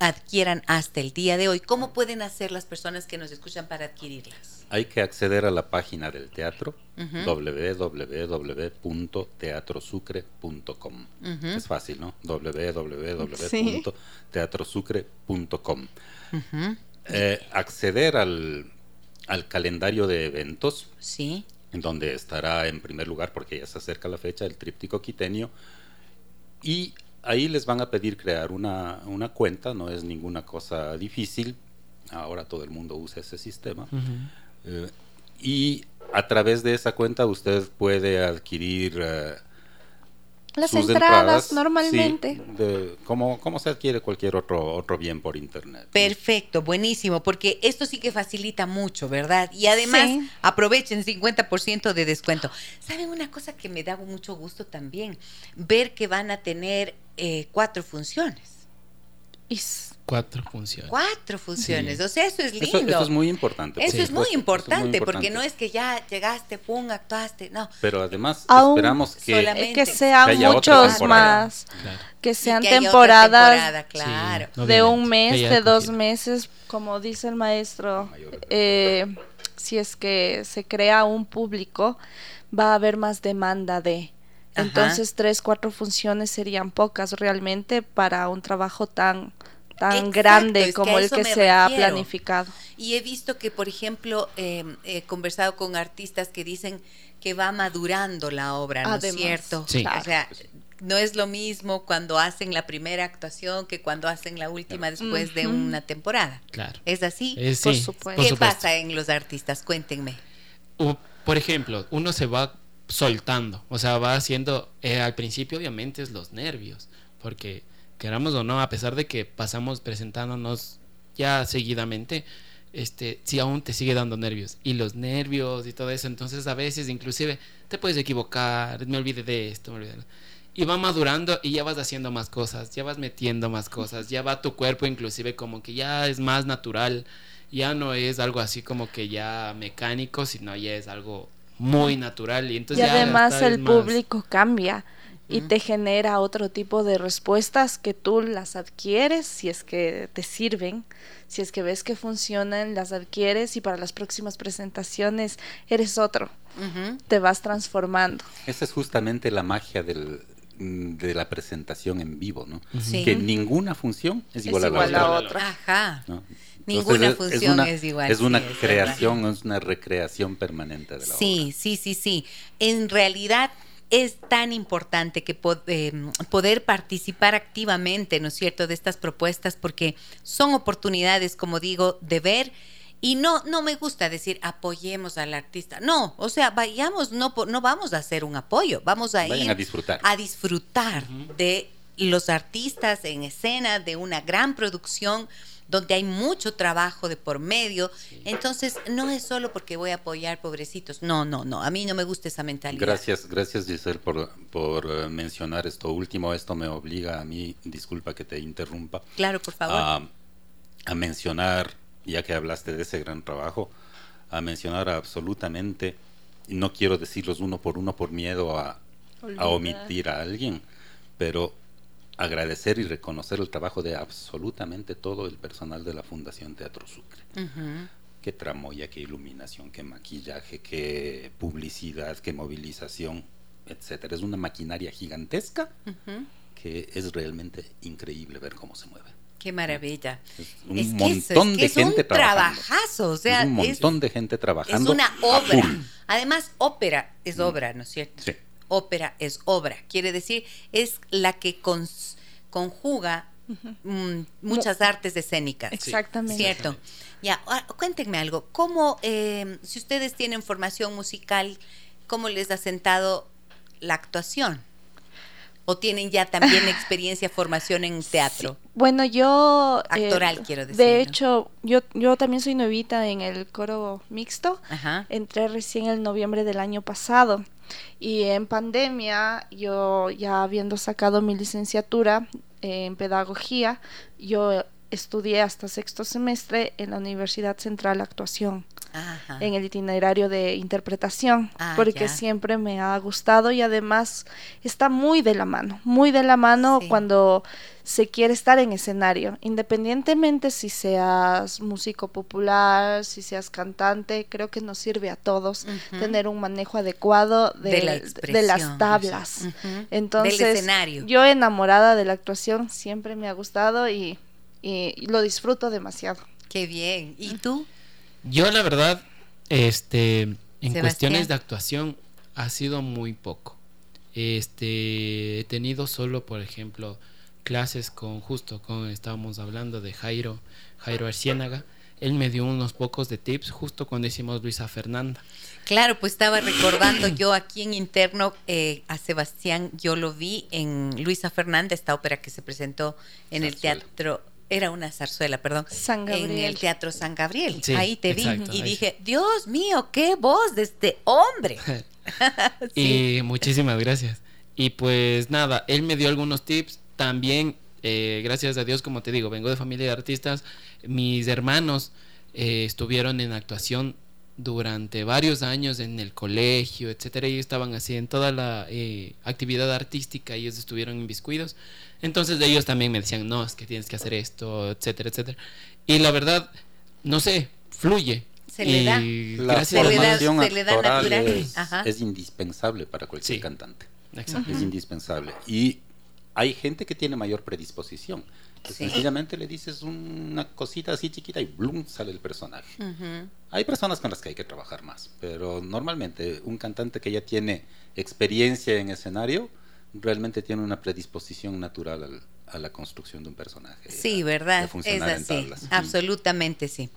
adquieran hasta el día de hoy. ¿Cómo pueden hacer las personas que nos escuchan para adquirirlas? Hay que acceder a la página del teatro Ujú. www.teatrosucre.com. Es fácil, ¿no? www.teatrosucre.com. Eh, acceder al, al calendario de eventos, Sí. en donde estará en primer lugar, porque ya se acerca la fecha, el tríptico quiteño. Y ahí les van a pedir crear una, una cuenta, no es ninguna cosa difícil. Ahora todo el mundo usa ese sistema. Eh, y a través de esa cuenta usted puede adquirir eh, Las sus entradas, sí, normalmente. de- como, como se adquiere cualquier otro, otro bien por internet. Perfecto, buenísimo, porque esto sí que facilita mucho, ¿verdad? Y además Sí. aprovechen 50% de descuento. ¿Saben una cosa que me da mucho gusto también? Ver que van a tener eh, cuatro funciones. Cuatro funciones. Cuatro funciones, Sí. o sea, eso es lindo. Eso, eso es muy importante. Eso es muy supuesto, eso es muy importante, porque no es que ya llegaste, pum, actuaste, no. Pero además Aún esperamos que que sean Que muchos más, Claro. que sean que temporadas temporada, claro. Sí. de un mes, de dos meses, como dice el maestro, eh, si es que se crea un público, va a haber más demanda de. Ajá. Entonces, tres, cuatro funciones serían pocas realmente para un trabajo tan tan Exacto, grande como el que se ha planificado. Y he visto que, por ejemplo, eh, he conversado con artistas que dicen que va madurando la obra, ¿no es cierto? Sí. O sea, no es lo mismo cuando hacen la primera actuación que cuando hacen la última después de una temporada. Claro. ¿Es así? Eh, Por sí, supuesto. ¿Qué supuesto. pasa en los artistas? Cuéntenme. O, por ejemplo, uno se va soltando, o sea, va haciendo, eh, al principio obviamente es los nervios, porque queramos o no, a pesar de que pasamos presentándonos ya seguidamente, este, si aún te sigue dando nervios, y los nervios y todo eso, entonces a veces inclusive te puedes equivocar, me olvidé de esto, me olvidé de- y va madurando y ya vas haciendo más cosas, ya vas metiendo más cosas, ya va tu cuerpo inclusive como que ya es más natural, ya no es algo así como que ya mecánico, sino ya es algo muy natural y entonces y ya además el más- público cambia y te genera otro tipo de respuestas que tú las adquieres si es que te sirven, si es que ves que funcionan, las adquieres y para las próximas presentaciones eres otro, te vas transformando. Esa es justamente la magia del, mm, de la presentación en vivo, ¿no? Sí. Que ninguna función es igual, igual a la a otra. otra. Ajá. ¿no? Ninguna Entonces, función una- es igual, Es una sí, creación, es una recreación permanente de la Sí, sí, sí, sí. En realidad es tan importante que po- eh, poder participar activamente, ¿no es cierto?, de estas propuestas porque son oportunidades, como digo, de ver y no no me gusta decir apoyemos al artista. No, o sea, vayamos no no vamos a hacer un apoyo, vamos a Vayan ir a disfrutar. a disfrutar de los artistas en escena, de una gran producción donde hay mucho trabajo de por medio. Entonces, no es solo porque voy a apoyar pobrecitos. No, no, no. A mí no me gusta esa mentalidad. Gracias, gracias Giselle por, por eh, mencionar esto último. Esto me obliga a mí, disculpa que te interrumpa, Claro, por favor. a, a mencionar, ya que hablaste de ese gran trabajo, a mencionar absolutamente, no quiero decirlos uno por uno por miedo a, omitir a alguien, pero agradecer y reconocer el trabajo de absolutamente todo el personal de la Fundación Teatro Sucre. Qué tramoya, qué iluminación, qué maquillaje, qué publicidad, qué movilización, etcétera. Es una maquinaria gigantesca que es realmente increíble ver cómo se mueve. Qué maravilla. Es un Es que eso, montón es que de es gente un trabajando. trabajazo, o sea, es un es- montón de gente Es trabajando. una a obra. Además, ópera es obra, ¿no es cierto? Sí. Ópera es obra. Quiere decir, es la que cons- conjuga mm, muchas artes escénicas. Exactamente. Cierto. Ya, ah, cuéntenme algo. ¿Cómo, eh, si ustedes tienen formación musical, cómo les ha sentado la actuación? ¿O tienen ya también experiencia, formación en teatro? Bueno, yo... eh, Actoral, quiero decir, De ¿no? hecho, yo, yo también soy nuevita en el coro mixto. Ajá. Entré recién el noviembre del año pasado y en pandemia yo ya habiendo sacado mi licenciatura en pedagogía, yo estudié hasta sexto semestre en la Universidad Central Actuación Ajá. en el itinerario de interpretación, Ah, porque ya. siempre me ha gustado y además está muy de la mano, muy de la mano Sí. cuando se quiere estar en escenario, independientemente si seas músico popular, si seas cantante, creo que nos sirve a todos tener un manejo adecuado de, De la de las tablas. Ujú. Entonces, Del escenario. yo enamorada de la actuación, siempre me ha gustado y, y- y lo disfruto demasiado. Qué bien. ¿Y tú? Yo la verdad, este, en Sebastián. cuestiones de actuación ha sido muy poco. Este, he tenido solo, por ejemplo, clases con justo con estábamos hablando de Jairo, Jairo Arciénaga. él me dio unos pocos de tips justo cuando hicimos Luisa Fernanda. Claro, pues estaba recordando yo aquí en interno eh, a Sebastián, yo lo vi en Luisa Fernanda, esta ópera que se presentó en el teatro era una zarzuela, perdón, San Gabriel. en el Teatro San Gabriel. Sí, ahí te vi exacto, y ahí dije, Dios mío, qué voz de este hombre. Sí. Y muchísimas gracias. Y pues nada, él me dio algunos tips. También, eh, gracias a Dios, como te digo, vengo de familia de artistas. Mis hermanos eh, estuvieron en actuación durante varios años en el colegio, etcétera. Ellos estaban así en toda la eh, actividad artística, ellos estuvieron inviscuidos. Entonces ellos también me decían, no, es que tienes que hacer esto, etcétera, etcétera. Y la verdad, no sé, fluye. Se le da. La gracias Se le da- formación se le da actoral natural. es, Ajá. es indispensable para cualquier Sí. cantante. Exacto. Es indispensable. Y hay gente que tiene mayor predisposición. Que Sí. Sencillamente le dices una cosita así chiquita y ¡blum! sale el personaje. Hay personas con las que hay que trabajar más, pero normalmente un cantante que ya tiene experiencia en escenario realmente tiene una predisposición natural al- a la construcción de un personaje. Sí, a- ¿verdad? Es así. Absolutamente sí.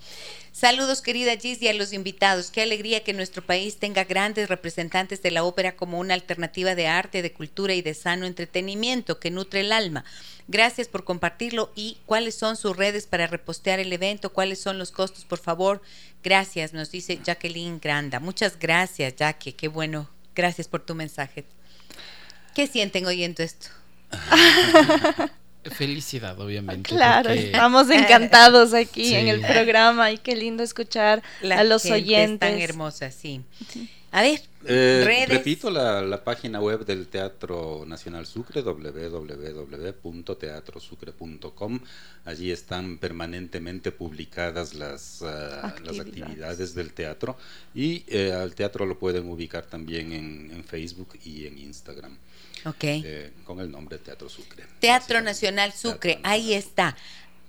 Saludos, querida Gis, y a los invitados. Qué alegría que nuestro país tenga grandes representantes de la ópera como una alternativa de arte, de cultura y de sano entretenimiento que nutre el alma. Gracias por compartirlo y cuáles son sus redes para repostear el evento, cuáles son los costos, por favor. Gracias, nos dice Jacqueline Granda. Muchas gracias, Jackie. Qué bueno. Gracias por tu mensaje. ¿Qué sienten oyendo esto? Felicidad, obviamente. Claro, porque- estamos encantados aquí Sí. en el programa y qué lindo escuchar La a los gente es oyentes. tan hermosa, sí. A ver, Eh, redes. repito la, la página web del Teatro Nacional Sucre, www.teatrosucre.com. Allí están permanentemente publicadas las, ah, las Actividades. actividades del teatro y eh, al teatro lo pueden ubicar también en, en Facebook y en Instagram Ok. eh, con el nombre Teatro Sucre. Teatro. Nacional Sucre, Teatro ahí Nacional. está.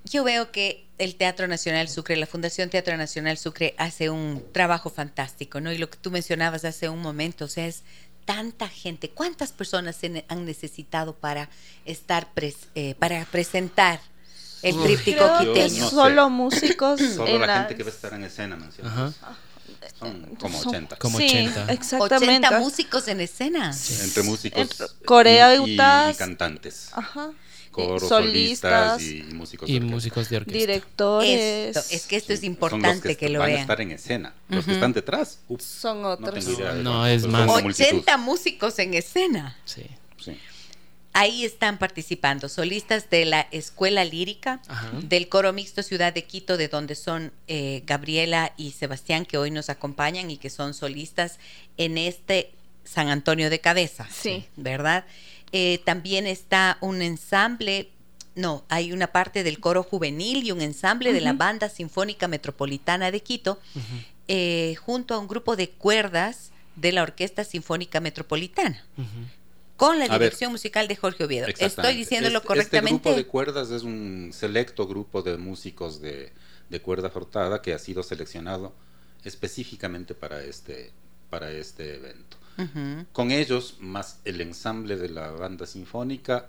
Yo veo que el Teatro Nacional Sucre, la Fundación Teatro Nacional Sucre hace un trabajo fantástico, ¿no? Y lo que tú mencionabas hace un momento, o sea, es tanta gente. ¿Cuántas personas se ne- han necesitado para estar, pres- eh, para presentar el Uf, tríptico que no quiteño? sé. solo músicos Solo en la las- gente que va a estar en escena, mencionas. Son como Son- 80. Como sí, 80. exactamente. 80 músicos en escena. Entre músicos Entre y- cantantes. Ajá. Coros, solistas, solistas y músicos Y de orquesta. músicos de orquesta. directores. Esto, es que esto es importante son los que, lo van a vean. estar en escena. Los que están detrás, son otros. No, es más. son una multitud. 80 músicos en escena. Sí. Sí. Ahí están participando solistas de la Escuela Lírica, Ajá. del Coro Mixto Ciudad de Quito, de donde son eh, Gabriela y Sebastián, que hoy nos acompañan y que son solistas en este San Antonio de Cabeza. Sí. ¿Verdad? Eh, también está un ensamble, no, hay una parte del coro juvenil y un ensamble de la. Banda Sinfónica Metropolitana de Quito, eh, junto a un grupo de cuerdas de la Orquesta Sinfónica Metropolitana. Con la ver. dirección musical de Jorge Oviedo. Estoy diciéndolo Este- correctamente. Este grupo de cuerdas es un selecto grupo de músicos de, de cuerda frotada que ha sido seleccionado específicamente para este, para este evento. Con ellos, más el ensamble de la banda sinfónica,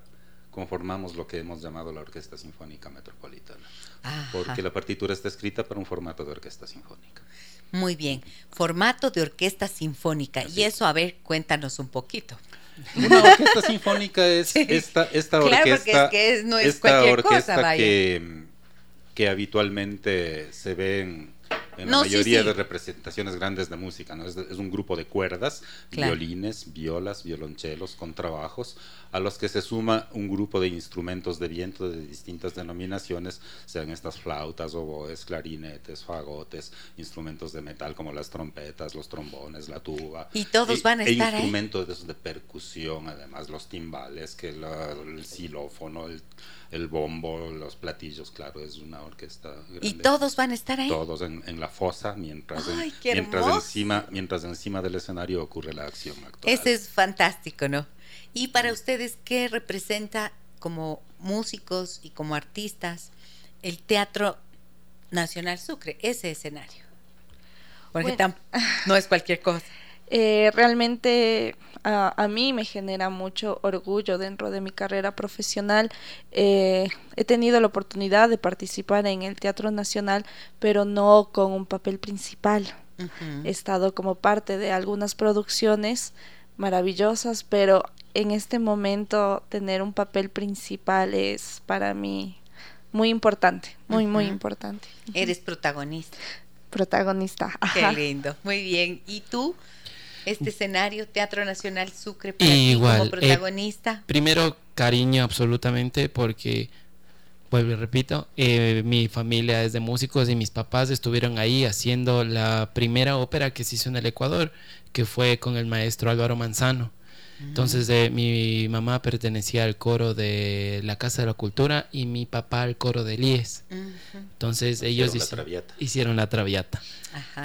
conformamos lo que hemos llamado la Orquesta Sinfónica Metropolitana. Ajá. Porque la partitura está escrita para un formato de orquesta sinfónica. Muy bien. Formato de orquesta sinfónica. Así Y es. eso, a ver, cuéntanos un poquito. Una orquesta sinfónica es Sí. esta, esta Claro, porque orquesta, es que es- no es esta cualquier cosa, orquesta vaya. que, que habitualmente se ve en, No, la sí, mayoría sí. de representaciones grandes de música. ¿no? Es, es un grupo de cuerdas, Claro. violines, violas, violonchelos, contrabajos, a los que se suma un grupo de instrumentos de viento de distintas denominaciones, sean estas flautas, oboes, clarinetes, fagotes, instrumentos de metal como las trompetas, los trombones, la tuba. Y todos van a e estar ahí. instrumentos de percusión, además los timbales, que la- el xilófono, el, el bombo, los platillos, claro, es una orquesta grande. Y todos van a estar ahí. Todos en, en la fosa, mientras, en- Ay, mientras, encima, mientras encima del escenario ocurre la acción actual. Ese es fantástico, ¿no? Y para ustedes, ¿qué representa como músicos y como artistas el Teatro Nacional Sucre, ese escenario? Porque Bueno. no es cualquier cosa. Eh, realmente a, mí me genera mucho orgullo dentro de mi carrera profesional. Eh, he tenido la oportunidad de participar en el Teatro Nacional, pero no con un papel principal. He estado como parte de algunas producciones maravillosas, pero en este momento tener un papel principal es para mí muy importante, muy, muy importante. Eres protagonista. Protagonista. Qué lindo. Muy bien. ¿Y tú? Este escenario, Teatro Nacional Sucre, para Igual, como eh, protagonista. primero, cariño absolutamente, porque, vuelvo y repito, eh, mi familia es de músicos y mis papás estuvieron ahí haciendo la primera ópera que se hizo en el Ecuador, que fue con el maestro Álvaro Manzano. Entonces eh, mi mamá pertenecía al coro de la Casa de la Cultura y mi papá al coro de Lies. Entonces ellos hicieron la traviata.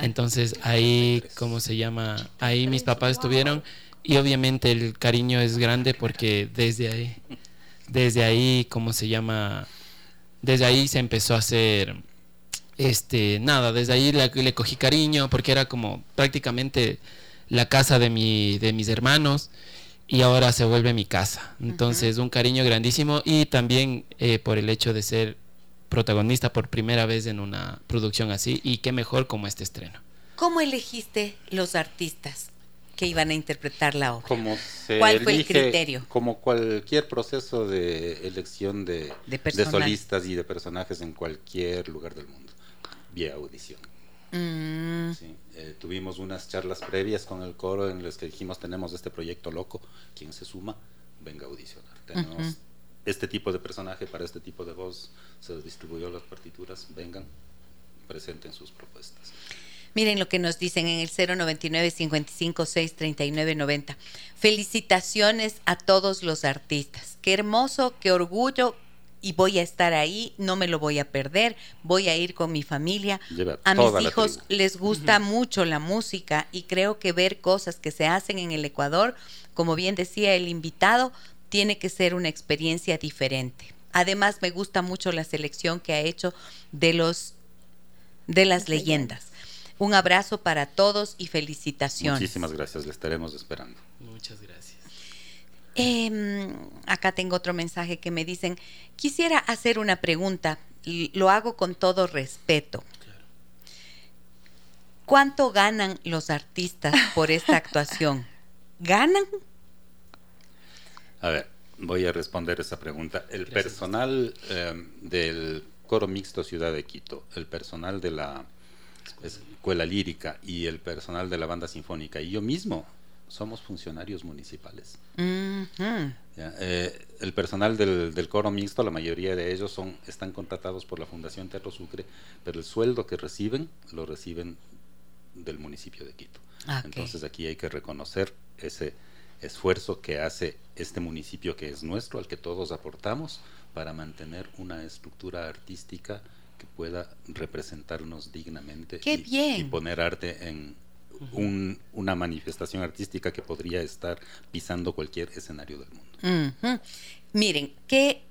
Entonces ahí, ¿cómo se llama? Ahí mis papás estuvieron y obviamente el cariño es grande porque desde ahí, desde ahí, ¿cómo se llama? Desde ahí se empezó a hacer, este, nada, desde ahí le, le cogí cariño porque era como prácticamente la casa de, mi, de mis hermanos y ahora se vuelve mi casa. Entonces, un cariño grandísimo y también eh, por el hecho de ser protagonista por primera vez en una producción así y qué mejor como este estreno. ¿Cómo elegiste los artistas que iban a interpretar la obra? ¿Cuál fue el criterio? Como cualquier proceso de elección de, de solistas y de personajes en cualquier lugar del mundo, vía audición. Mm. Eh, tuvimos unas charlas previas con el coro en las que dijimos tenemos este proyecto loco, quien se suma, venga a audicionar. Tenemos este tipo de personaje para este tipo de voz, se distribuyó las partituras, vengan, presenten sus propuestas. Miren lo que nos dicen en el 099 55 6 39 90. Felicitaciones a todos los artistas. Qué hermoso, qué orgullo, y voy a estar ahí, no me lo voy a perder, voy a ir con mi familia. a mis hijos les gusta mucho la música y creo que ver cosas que se hacen en el Ecuador, como bien decía el invitado, tiene que ser una experiencia diferente. Además me gusta mucho la selección que ha hecho de los de las leyendas. Un abrazo para todos y felicitaciones. Muchísimas gracias, le estaremos esperando. Muchas gracias. Em, acá tengo otro mensaje que me dicen, quisiera hacer una pregunta, y lo hago con todo respeto. ¿Cuánto ganan los artistas por esta actuación? ¿Ganan? A ver, voy a responder esa pregunta. El personal em, del coro mixto Ciudad de Quito, el personal de la escuela lírica y el personal de la banda sinfónica y yo mismo somos funcionarios municipales. Eh, el personal del, coro mixto, la mayoría de ellos son, están contratados por la Fundación Teatro Sucre, pero el sueldo que reciben lo reciben del municipio de Quito. Ah, Entonces aquí hay que reconocer ese esfuerzo que hace este municipio que es nuestro, al que todos aportamos, para mantener una estructura artística que pueda representarnos dignamente y poner arte en, una manifestación artística que podría estar pisando cualquier escenario del mundo. Miren, que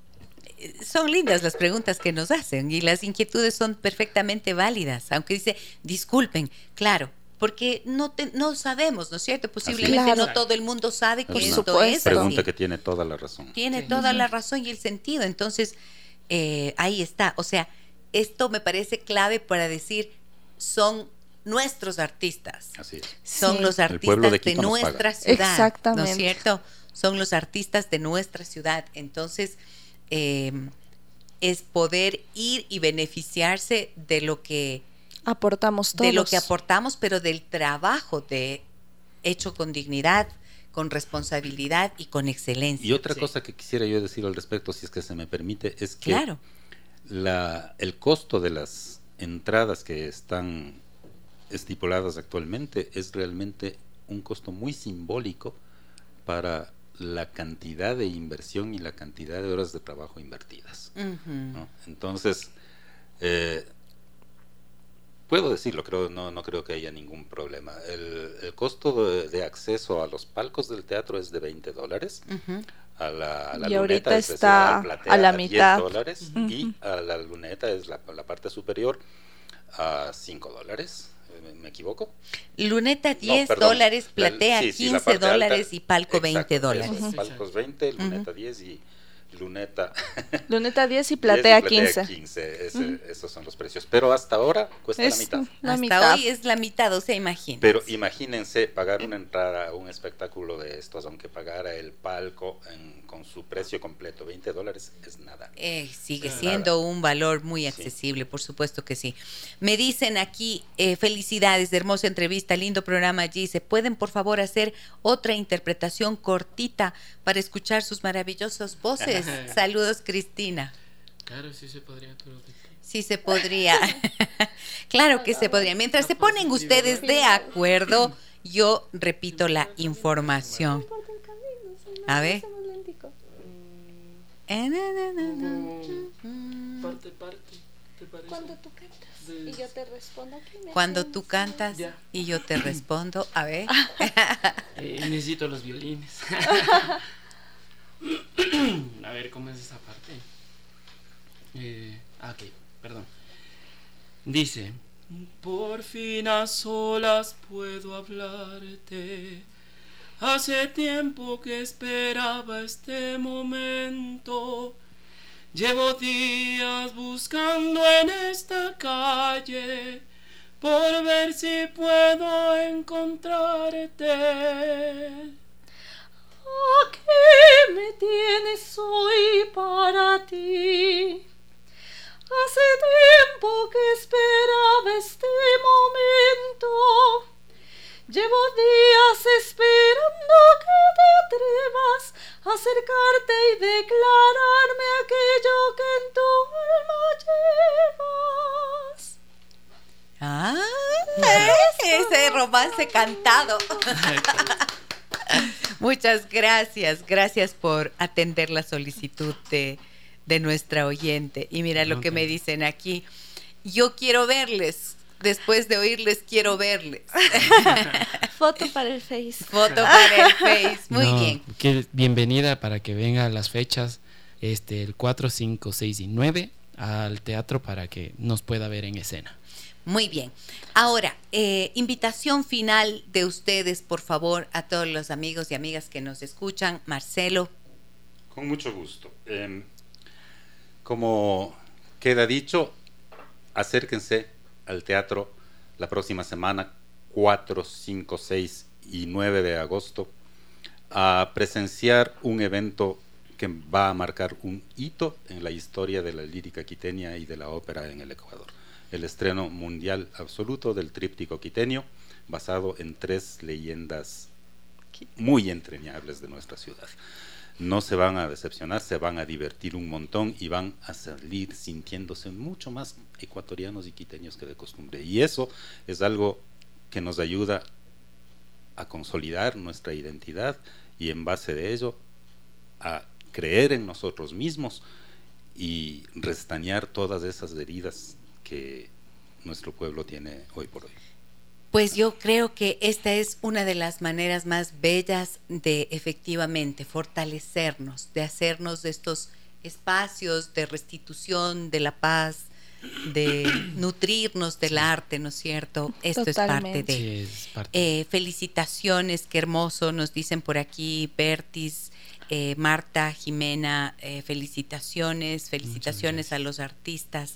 eh, son lindas las preguntas que nos hacen y las inquietudes son perfectamente válidas, aunque dice, disculpen, claro, porque no no sabemos, ¿no es cierto? Posiblemente no todo el mundo sabe que es esto es. Pregunta que tiene toda la razón. Tiene toda la razón y el sentido. Entonces, eh, ahí está. O sea, esto me parece clave para decir, son nuestros artistas. Así es. Son los artistas de, nuestra ciudad. Exactamente. ¿No es cierto? Son los artistas de nuestra ciudad. Entonces, eh, es poder ir y beneficiarse de lo que aportamos todos. De lo que aportamos, pero del trabajo de hecho con dignidad, con responsabilidad y con excelencia. Y otra cosa que quisiera yo decir al respecto, si es que se me permite, es que claro. la, el costo de las entradas que están estipuladas actualmente es realmente un costo muy simbólico para la cantidad de inversión y la cantidad de horas de trabajo invertidas. Entonces, eh, puedo decirlo, creo, no, no creo que haya ningún problema. El, costo de, acceso a los palcos del teatro es de 20 dólares. A la, a la y ahorita está a la mitad. dólares y a la luneta es la, la parte superior a 5 dólares. ¿Me equivoco? Luneta 10 dólares, platea 15 dólares y palco 20 dólares. Palcos 20, luneta 10 y luneta. Luneta 10 y platea, 15. 15 Esos son los precios. Pero hasta ahora cuesta la mitad. hasta hoy es la mitad, o sea, imagínense. Pero imagínense pagar una entrada a un espectáculo de estos, aunque pagara el palco con su precio completo, 20 dólares es nada. Eh, sigue siendo un valor muy accesible, por supuesto que sí. Me dicen aquí, eh, felicidades, de hermosa entrevista, lindo programa allí. ¿Se pueden, por favor, hacer otra interpretación cortita para escuchar sus maravillosas voces? Saludos, Cristina. Claro, sí se podría. Sí se podría. claro que se podría. Mientras se ponen ustedes de acuerdo, yo repito la información. A ver. Parte, parte. Cuando tú cantas y yo te respondo. Cuando tú cantas y yo te respondo. A ver. Eh, necesito los violines. a ver, ¿cómo es esa parte? Eh, ah, ok, perdón. Dice, por fin a solas puedo hablarte. Hace tiempo que esperaba este momento. Llevo días buscando en esta calle por ver si puedo encontrarte. Aquí me tienes hoy para ti. Hace tiempo que esperaba este momento. Llevo días esperando que te atrevas a acercarte y declararme aquello que en tu alma llevas. Ah, ese romance cantado. Muchas gracias, gracias por atender la solicitud de, nuestra oyente. Y mira lo que me dicen aquí. Yo quiero verles. Después de oírles, quiero verles. Foto para el Face. Foto para el Face. Muy bien. Que bienvenida para que venga a las fechas este, el 4, 5, 6 y 9 al teatro para que nos pueda ver en escena. Muy bien. Ahora, eh, invitación final de ustedes, por favor, a todos los amigos y amigas que nos escuchan. Marcelo. Con mucho gusto. Em, como queda dicho, acérquense al teatro la próxima semana, 4, 5, 6 y 9 de agosto, a presenciar un evento que va a marcar un hito en la historia de la lírica quiteña y de la ópera en el Ecuador el estreno mundial absoluto del tríptico quiteño, basado en tres leyendas muy entrañables de nuestra ciudad. No se van a decepcionar, se van a divertir un montón y van a salir sintiéndose mucho más ecuatorianos y quiteños que de costumbre. Y eso es algo que nos ayuda a consolidar nuestra identidad y en base de ello a creer en nosotros mismos y restañar todas esas heridas que nuestro pueblo tiene hoy por hoy. Pues yo creo que esta es una de las maneras más bellas de efectivamente fortalecernos, de hacernos de estos espacios de restitución de la paz, de nutrirnos del arte, ¿no es cierto? Esto es parte de... Eh, felicitaciones, qué hermoso, nos dicen por aquí, Bertis, eh, Marta, Jimena, eh, felicitaciones, felicitaciones a los artistas.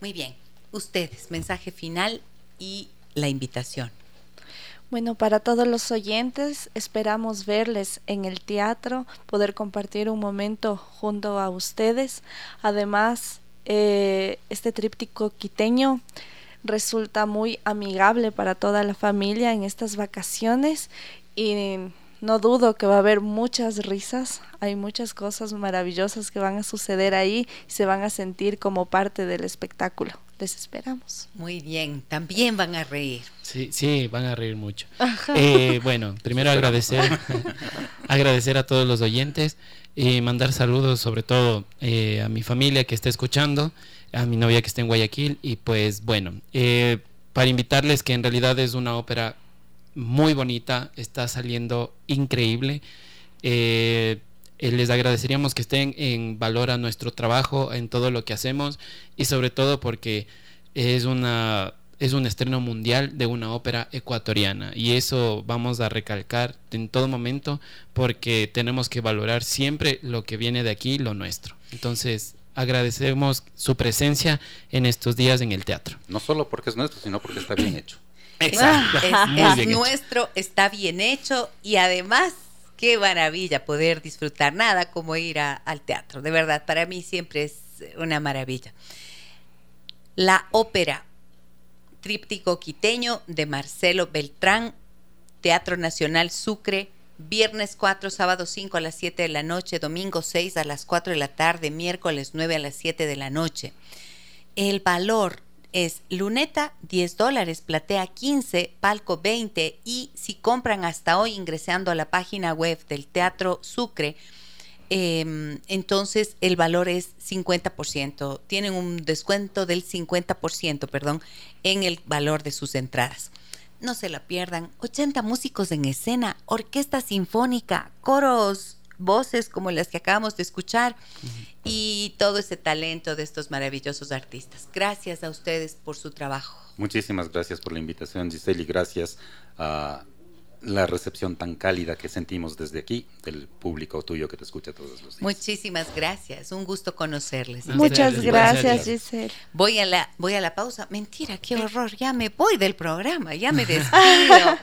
Muy bien ustedes, mensaje final y la invitación. Bueno, para todos los oyentes, esperamos verles en el teatro, poder compartir un momento junto a ustedes. Además, eh, este tríptico quiteño resulta muy amigable para toda la familia en estas vacaciones y no dudo que va a haber muchas risas, hay muchas cosas maravillosas que van a suceder ahí y se van a sentir como parte del espectáculo les esperamos. Muy bien, también van a reír. Sí, sí, van a reír mucho. Eh, bueno, primero agradecer, agradecer a todos los oyentes y mandar saludos sobre todo eh, a mi familia que está escuchando, a mi novia que está en Guayaquil y pues bueno, eh, para invitarles que en realidad es una ópera muy bonita, está saliendo increíble. Eh, les agradeceríamos que estén en valor a nuestro trabajo, en todo lo que hacemos y sobre todo porque es una es un estreno mundial de una ópera ecuatoriana y eso vamos a recalcar en todo momento porque tenemos que valorar siempre lo que viene de aquí, lo nuestro. Entonces, agradecemos su presencia en estos días en el teatro. No solo porque es nuestro, sino porque está bien hecho. Exacto. Es, nuestro, está bien hecho y además qué maravilla poder disfrutar nada como ir al teatro. De verdad, para mí siempre es una maravilla. La ópera Tríptico Quiteño de Marcelo Beltrán, Teatro Nacional Sucre, viernes 4, sábado 5 a las 7 de la noche, domingo 6 a las 4 de la tarde, miércoles 9 a las 7 de la noche. El valor es luneta 10 dólares, platea 15, palco 20 y si compran hasta hoy ingresando a la página web del Teatro Sucre, Em, entonces el valor es 50%. Tienen un descuento del 50%, perdón, en el valor de sus entradas. No se la pierdan. 80 músicos en escena, orquesta sinfónica, coros, voces como las que acabamos de escuchar y todo ese talento de estos maravillosos artistas. Gracias a ustedes por su trabajo. Muchísimas gracias por la invitación, Giselle, y gracias a la recepción tan cálida que sentimos desde aquí, del público tuyo que te escucha todos los días. Muchísimas gracias, un gusto conocerles. Muchas gracias, Giselle. Voy a la, voy a la pausa. Mentira, qué horror, ya me voy del programa, ya me despido.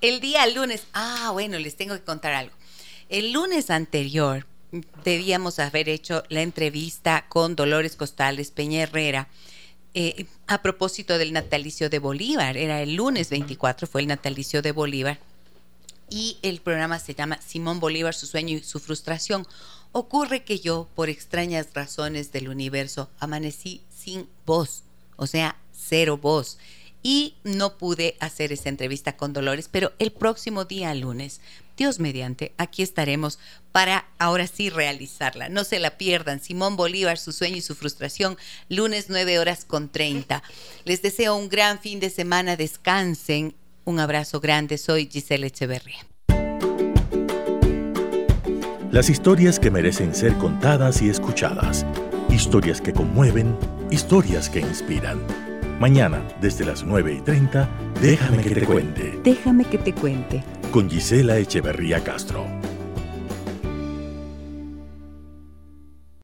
El día lunes, ah, bueno, les tengo que contar algo. El lunes anterior debíamos haber hecho la entrevista con Dolores Costales Peña Herrera. Eh, a propósito del natalicio de Bolívar, era el lunes 24, fue el natalicio de Bolívar y el programa se llama Simón Bolívar, su sueño y su frustración. Ocurre que yo, por extrañas razones del universo, amanecí sin voz, o sea, cero voz. Y no pude hacer esa entrevista con Dolores, pero el próximo día, lunes, Dios mediante, aquí estaremos para ahora sí realizarla. No se la pierdan. Simón Bolívar, su sueño y su frustración, lunes 9 horas con 30. Les deseo un gran fin de semana, descansen un abrazo grande, soy Giselle Echeverría. Las historias que merecen ser contadas y escuchadas. Historias que conmueven, historias que inspiran. Mañana, desde las 9 y 30, déjame que te cuente. Déjame que te cuente. Con Gisela Echeverría Castro.